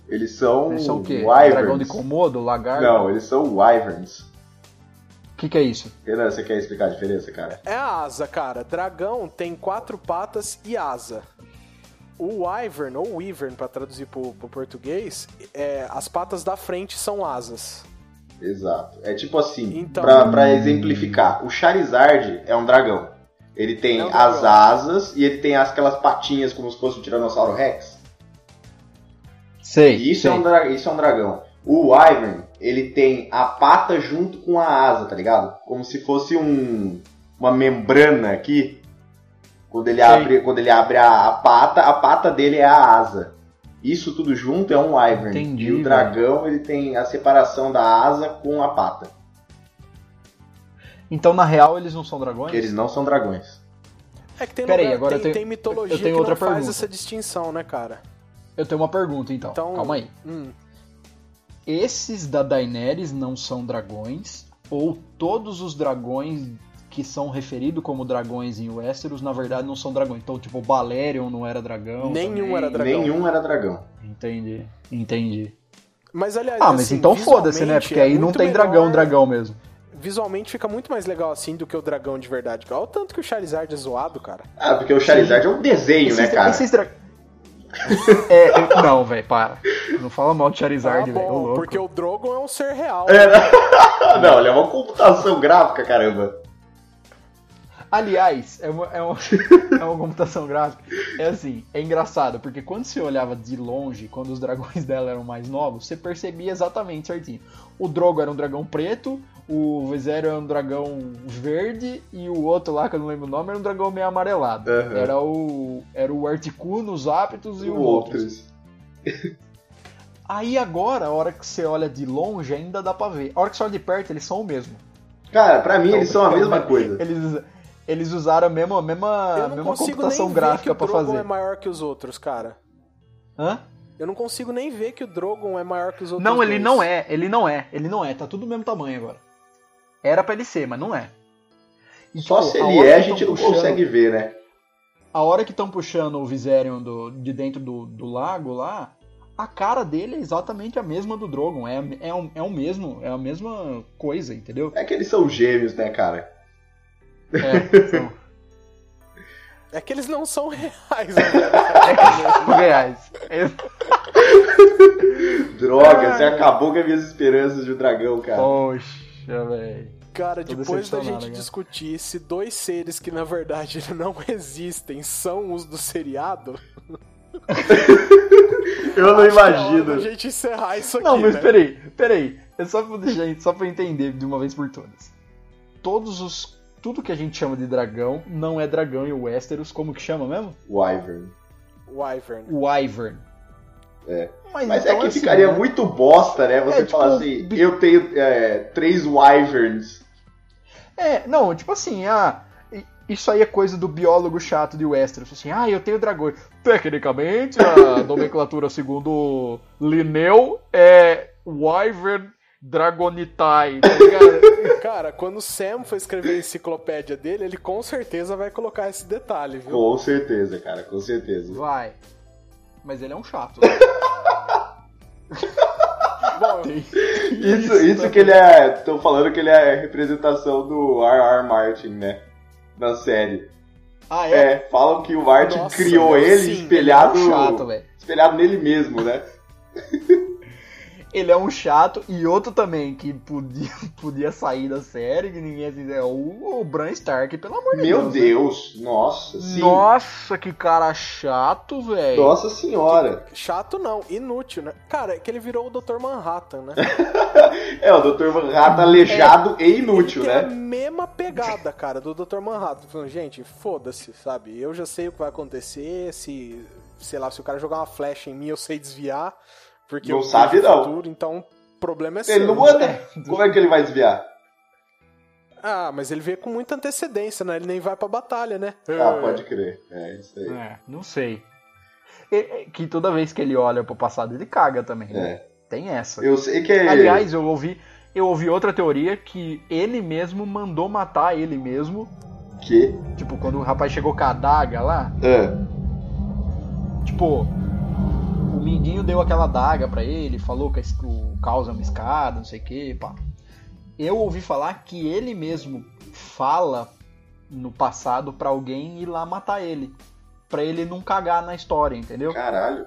Eles são, Eles são o quê? wyverns. Dragão de Komodo? Lagarto? Não, eles são wyverns. O que, que é isso? Renan, você quer explicar a diferença, cara? É a asa, cara. Dragão tem quatro patas e asa. O Wyvern, ou Wyvern, pra traduzir pro, pro português, é, as patas da frente são asas. Exato. É tipo assim, Então- pra, pra exemplificar, o Charizard é um dragão. Ele tem É um as dragão. asas e ele tem aquelas patinhas como se fosse um Tiranossauro Rex. Sei. E isso, sei. é um dra- isso é um dragão. O Wyvern, ele tem a pata junto com a asa, tá ligado? Como se fosse um, uma membrana aqui. Quando ele Sei. abre, quando ele abre a, a pata, a pata dele é a asa. Isso tudo junto é um Wyvern. Entendi, e o dragão, ele tem a separação da asa com a pata. Então, na real, eles não são dragões? Eles não são dragões. É que tem, Peraí, lugar- agora tem, eu tenho- tem mitologia eu tenho que outra não faz pergunta. essa distinção, né, cara? Eu tenho uma pergunta, então. Então- Calma aí. Hum. Esses da Daenerys não são dragões? Ou todos os dragões que são referidos como dragões em Westeros, na verdade, não são dragões? Então, tipo, o Balerion não era dragão? Nenhum também? era dragão. Nenhum era dragão. Entendi, entendi. Mas, aliás, Ah, mas assim, então foda-se, né? Porque é aí não tem dragão, melhor- dragão mesmo. Visualmente fica muito mais legal assim do que o dragão de verdade. Olha o tanto que o Charizard é zoado, cara. Ah, porque o Charizard é um desenho, Esses né, cara? esses dra- É, eu- não, velho, para. Não fala mal de Charizard, Ah, velho. porque o Drogon é um ser real. não, ele é uma computação gráfica, caramba. Aliás, é uma, é, uma, é uma computação gráfica. É assim, é engraçado, porque quando você olhava de longe, quando os dragões dela eram mais novos, você percebia exatamente certinho. O Drogo era um dragão preto, o Viserion era um dragão verde, e o outro lá, que eu não lembro o nome, era um dragão meio amarelado. Aham. Era o era o Articuno, os Aptos e o O outros. outros. Aí agora, a hora que você olha de longe, ainda dá pra ver. A hora que você olha de perto, eles são o mesmo. Cara, pra mim eles são a Então, mesma coisa. Eles, eles usaram a mesma, a mesma, Eu não mesma consigo nem computação ver gráfica que o pra Drogon fazer. é maior que os outros, cara. Hã? Eu não consigo nem ver que o Drogon é maior que os outros Não, ele dois. não é, ele não é, ele não é, tá tudo do mesmo tamanho agora. Era pra ele ser, mas não é. E, Só tipo, se ele é, a gente não puxando- consegue ver, né? A hora que estão puxando o Viserion do, de dentro do, do lago lá, a cara dele é exatamente a mesma do Drogon. É, é, um, é o mesmo, é a mesma coisa, entendeu? É que eles são gêmeos, né, cara? É, são, É que eles não são reais, é que são reais. É, Droga, você acabou com as minhas esperanças de um dragão, cara. poxa, velho. Cara, Tô depois da gente cara. discutir se dois seres que na verdade não existem são os do seriado, Eu não é imagino. da gente encerrar isso aqui, Não, mas né? peraí, peraí. É só pra deixar, só pra entender de uma vez por todas. Todos os. Tudo que a gente chama de dragão não é dragão em Westeros, como que chama mesmo? Wyvern. Wyvern. Wyvern. É. Mas, Mas então, é que assim, ficaria né? muito bosta, né? Você É, tipo, falar assim, eu tenho é, três Wyverns. É, não, tipo assim, ah, isso aí é coisa do biólogo chato de Westeros. Assim, ah, eu tenho dragões. Tecnicamente, a nomenclatura segundo Linneu é Wyvern Dragonitai, tá ligado? Cara, quando o Sam for escrever a enciclopédia dele, ele com certeza vai colocar esse detalhe, viu? Com certeza, cara, com certeza. Vai. Mas ele é um chato. Bom, Isso, isso que ele é. Estão falando que ele é a representação do R.R. Martin, né? Na série. Ah, É, falam que o Martin Nossa, criou meu, ele sim, espelhado, Ele é um chato, velho. espelhado nele mesmo, né? Ele é um chato e outro também que podia, podia sair da série, que ninguém assim, é o, o Bran Stark, pelo amor de Meu Deus. né? Deus, nossa, sim. Nossa, que cara chato, velho. Nossa senhora. chato não, inútil, né? Cara, é que ele virou o Dr. Manhattan, né? É, o Dr. Manhattan aleijado e inútil, Ele tem a né? mesma pegada, cara, do Dr. Manhattan. Falando, gente, foda-se, sabe? Eu já sei o que vai acontecer, se sei lá, se o cara jogar uma flecha em mim, eu sei desviar. Porque Não sabe, não. futuro, então o problema é seu. Ele não anda. Como é que ele vai desviar? Ah, mas ele vê com muita antecedência, né? Ele nem vai pra batalha, né? Ah, pode crer. É isso aí. É, não sei. E- Que toda vez que ele olha pro passado, ele caga também. né? É. Tem essa. Eu sei que é. Aliás, eu ouvi, eu ouvi outra teoria que ele mesmo mandou matar ele mesmo. Que? Tipo, quando o rapaz chegou com a adaga lá, É. tipo, Mindinho deu aquela adaga pra ele, falou que o caos é uma escada, não sei o que, pá. Eu ouvi falar que ele mesmo fala no passado pra alguém ir lá matar ele. Pra ele não cagar na história, entendeu? Caralho.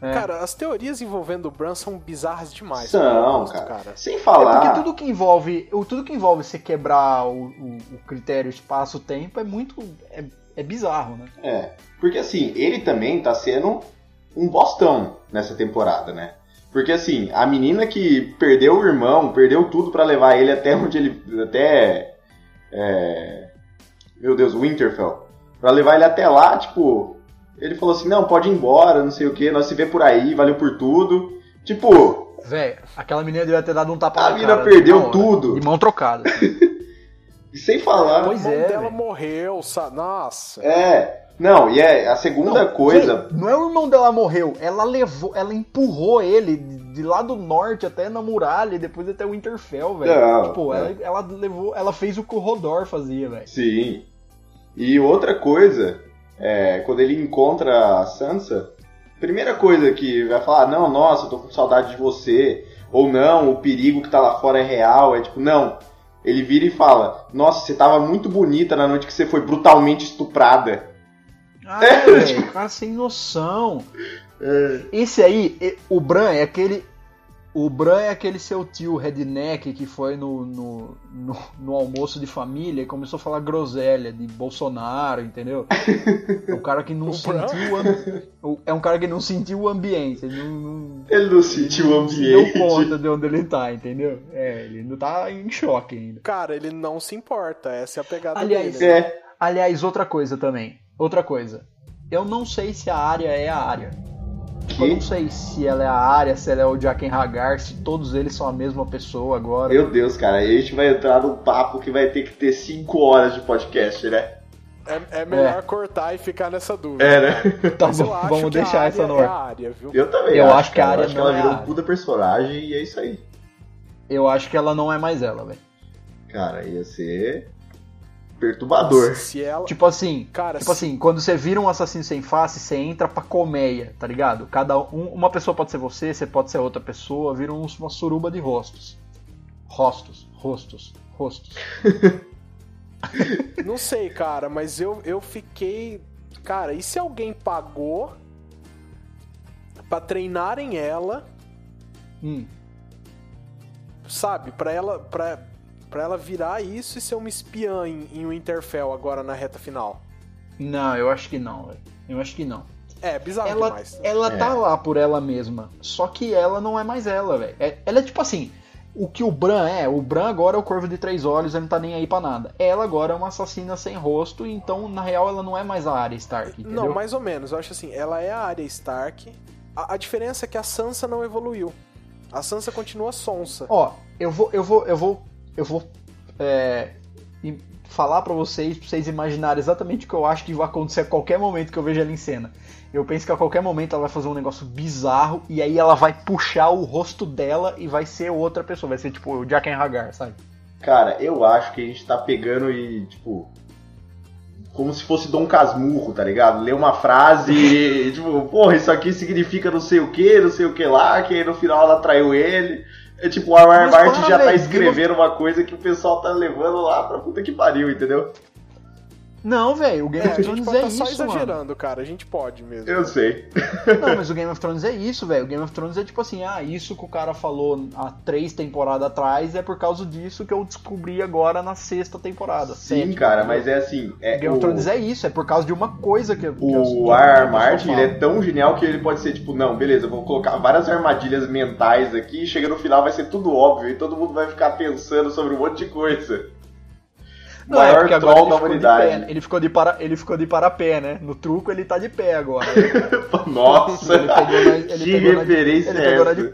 É. Cara, as teorias envolvendo o Bran são bizarras demais. São, gosto, cara. Sem É falar. porque tudo que envolve. o- Tudo que envolve você quebrar o, o- o critério espaço-tempo é muito. É, é bizarro, né? É. Porque assim, ele também tá sendo um bostão nessa temporada, né? Porque assim, a menina que perdeu o irmão, perdeu tudo pra levar ele até onde ele. até. É, meu Deus, Winterfell. Pra levar ele até lá, tipo. Ele falou assim: não, pode ir embora, não sei o que, nós se vê por aí, valeu por tudo. Tipo, Velho, aquela menina devia ter dado um tapa A na cara perdeu na hora, tudo. De mão trocada. assim. e sem falar. Pois A mão é, dela velho. morreu, sabe? Nossa. É. Não, e é a segunda coisa. Véi, não é o irmão dela morreu, ela levou, ela empurrou ele de, lá do norte até na muralha e depois até o Winterfell, velho. Não, Tipo, não. ela, ela levou, ela fez o que o Rodor fazia, velho. Sim. E outra coisa, é, quando ele encontra a Sansa, primeira coisa que vai falar, não, nossa, eu tô com saudade de você, ou não, o perigo que tá lá fora é real, é tipo, não. Ele vira e fala, nossa, você tava muito bonita na noite que você foi brutalmente estuprada. Ah, É, velho, cara sem noção. Esse aí, o Bran é aquele. O Bran é aquele seu tio redneck que foi no, no, no, no almoço de família e começou a falar groselha de Bolsonaro, entendeu? É um cara que não O sentiu o É um cara que não sentiu o ambiente. Ele não, não Ele não sentiu o deu ambiente. conta de onde ele tá, entendeu? É, ele não tá em choque ainda. Cara, ele não se importa, essa é a pegada Aliás, dele. É, Aliás, outra coisa também. Outra coisa. Eu não sei se a área é a área. Tipo, eu que? não sei se ela é a área, se ela é o Jaqen Hagar, se todos eles são a mesma pessoa agora. Meu Deus, cara, aí a gente vai entrar num papo que vai ter que ter 5 horas de podcast, né? É, é melhor cortar e ficar nessa dúvida. É, né? Tá Mas bom, vamos que a deixar área essa no é ar. a área, viu? Eu também Eu acho, acho que a área Eu acho que ela é a virou um puta personagem e é isso aí. Eu acho que ela não é mais ela, velho. Cara, ia ser perturbador. Se ela. Tipo assim, Cara, tipo se- assim, quando você vira um assassino sem face, você entra pra colmeia, tá ligado? Cada um, uma pessoa pode ser você, você pode ser outra pessoa, vira um- uma suruba de rostos. Rostos, rostos, rostos. Não sei, cara, mas eu, eu fiquei. Cara, e se alguém pagou pra treinarem ela, Hum. sabe? Pra ela, pra, pra ela virar isso e ser uma espiã em, em Winterfell agora na reta final. Não, eu acho que não, velho. Eu acho que não. É, bizarro ela, demais. ela É. tá lá por ela mesma. Só que ela não é mais ela, velho. É- ela é tipo assim. O que o Bran é, o Bran agora é o corvo de três olhos, ele não tá nem aí pra nada. Ela agora é uma assassina sem rosto, então na real ela não é mais a Arya Stark, entendeu? Não, mais ou menos. Eu acho assim, ela é a Arya Stark. A, a diferença é que a Sansa não evoluiu. A Sansa continua sonsa. Ó, eu vou, eu vou, eu vou, eu vou é, falar pra vocês, pra vocês imaginarem exatamente o que eu acho que vai acontecer a qualquer momento que eu vejo ela em cena. Eu penso que a qualquer momento ela vai fazer um negócio bizarro e aí ela vai puxar o rosto dela e vai ser outra pessoa, vai ser tipo o Jaqen Hagar, sabe? Cara, eu acho que a gente tá pegando e, tipo. Como se fosse Dom Casmurro, tá ligado? Lê uma frase e, tipo, porra, isso aqui significa não sei o que, não sei o que lá, que no final ela traiu ele. É tipo, o. Mas Martin já tá escrevendo uma coisa que o pessoal tá levando lá pra puta que pariu, entendeu? Não, velho, o Game É, of a gente Thrones pode é só isso, mano. exagerando, cara. A gente pode mesmo. Eu sei. Não, mas o Game of Thrones é isso, velho. O Game of Thrones é tipo assim, ah, isso que o cara falou há três temporadas atrás é por causa disso que eu descobri agora na sexta temporada. Sim, sétima, cara, mas é assim. É, Game of Thrones é isso, é por causa de uma coisa que, O que Martin ele é tão genial que ele pode ser tipo, não, beleza, vou colocar várias armadilhas mentais aqui e chega no final vai ser tudo óbvio e todo mundo vai ficar pensando sobre um monte de coisa. Não, é maior porque agora troll ele da ficou, de humanidade. pé, né? ele ficou de para, ele ficou de parapé, né? No truco ele tá de pé agora. Nossa, Ele pegou na- ele que pegou na de- referência ele é pegou na essa? de-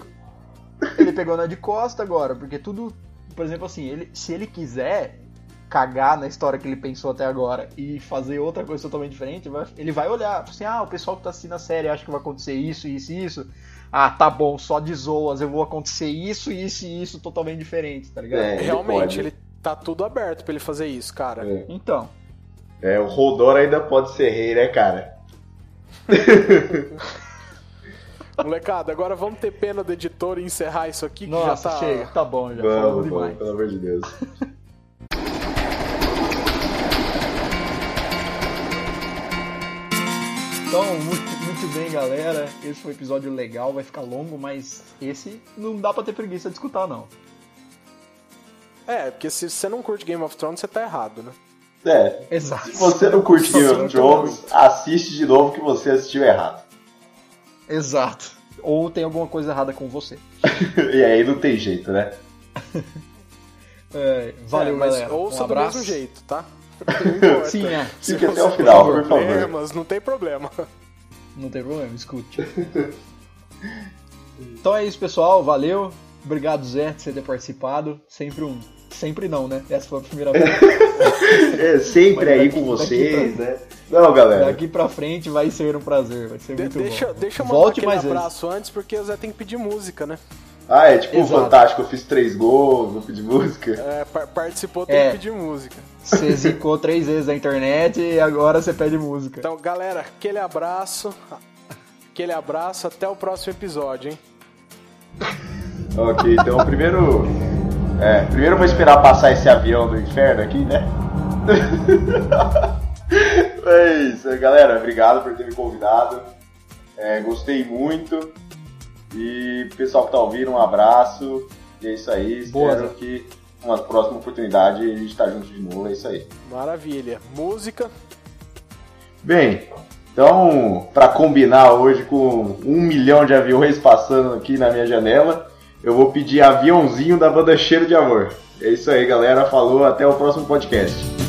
Ele pegou na de costa agora, porque tudo, por exemplo, assim, ele, se ele quiser cagar na história que ele pensou até agora e fazer outra coisa totalmente diferente, ele vai olhar, assim, ah, o pessoal que tá assistindo a série acha que vai acontecer isso, isso e isso. Ah, tá bom, só de zoas, eu vou acontecer isso, isso e isso totalmente diferente, tá ligado? É, ele Realmente, pode. ele tá tudo aberto pra ele fazer isso, cara. É. Então, É, o Roldor ainda pode ser rei, né, cara? Molecada, agora vamos ter pena do editor e encerrar isso aqui que nossa, já tá. chega, tá bom, já Vamos, demais. vamos, pelo amor de Deus. Então, muito, muito bem, galera. Esse foi um episódio legal, vai ficar longo, mas esse não dá pra ter preguiça de escutar, não. É, porque se você não curte Game of Thrones, você tá errado, né? É, Exato. se você não curte Game of Thrones, assiste de novo que você assistiu errado. Exato. Ou tem alguma coisa errada com você. e aí não tem jeito, né? É, valeu, É, mas galera. ouça um do mesmo jeito, tá? Sim, é. Se Fique até o final, por favor. problemas, não tem problema. Não tem problema, escute. então é isso, pessoal. Valeu. Obrigado, Zé, por você ter participado. Sempre um. Sempre não, né? Essa foi a primeira vez. É, sempre Mas aí daqui- com vocês, pra- né? Não, galera. Daqui pra frente vai ser um prazer. Vai ser De- muito deixa, bom. deixa eu mandar Volte aquele mais vezes. abraço antes, porque o Zé tem que pedir música, né? Ah, é tipo Exato. fantástico, eu fiz três gols, vou pedir música. É, par- participou, tem É. que pedir música. Você zicou três vezes na internet e agora você pede música. Então, galera, aquele abraço. Aquele abraço, até o próximo episódio, hein? Ok, então primeiro. É, primeiro eu vou esperar passar esse avião do inferno aqui, né? é isso, galera. Obrigado por ter me convidado. É, gostei muito. E pessoal que tá ouvindo, um abraço. E é isso aí. Boa, Espero Zé. que uma próxima oportunidade a gente tá junto de novo. É isso aí. Maravilha. Música. Bem, então, para combinar hoje com um milhão de aviões passando aqui na minha janela, eu vou pedir aviãozinho da banda Cheiro de Amor. É isso aí, galera. Falou, até o próximo podcast.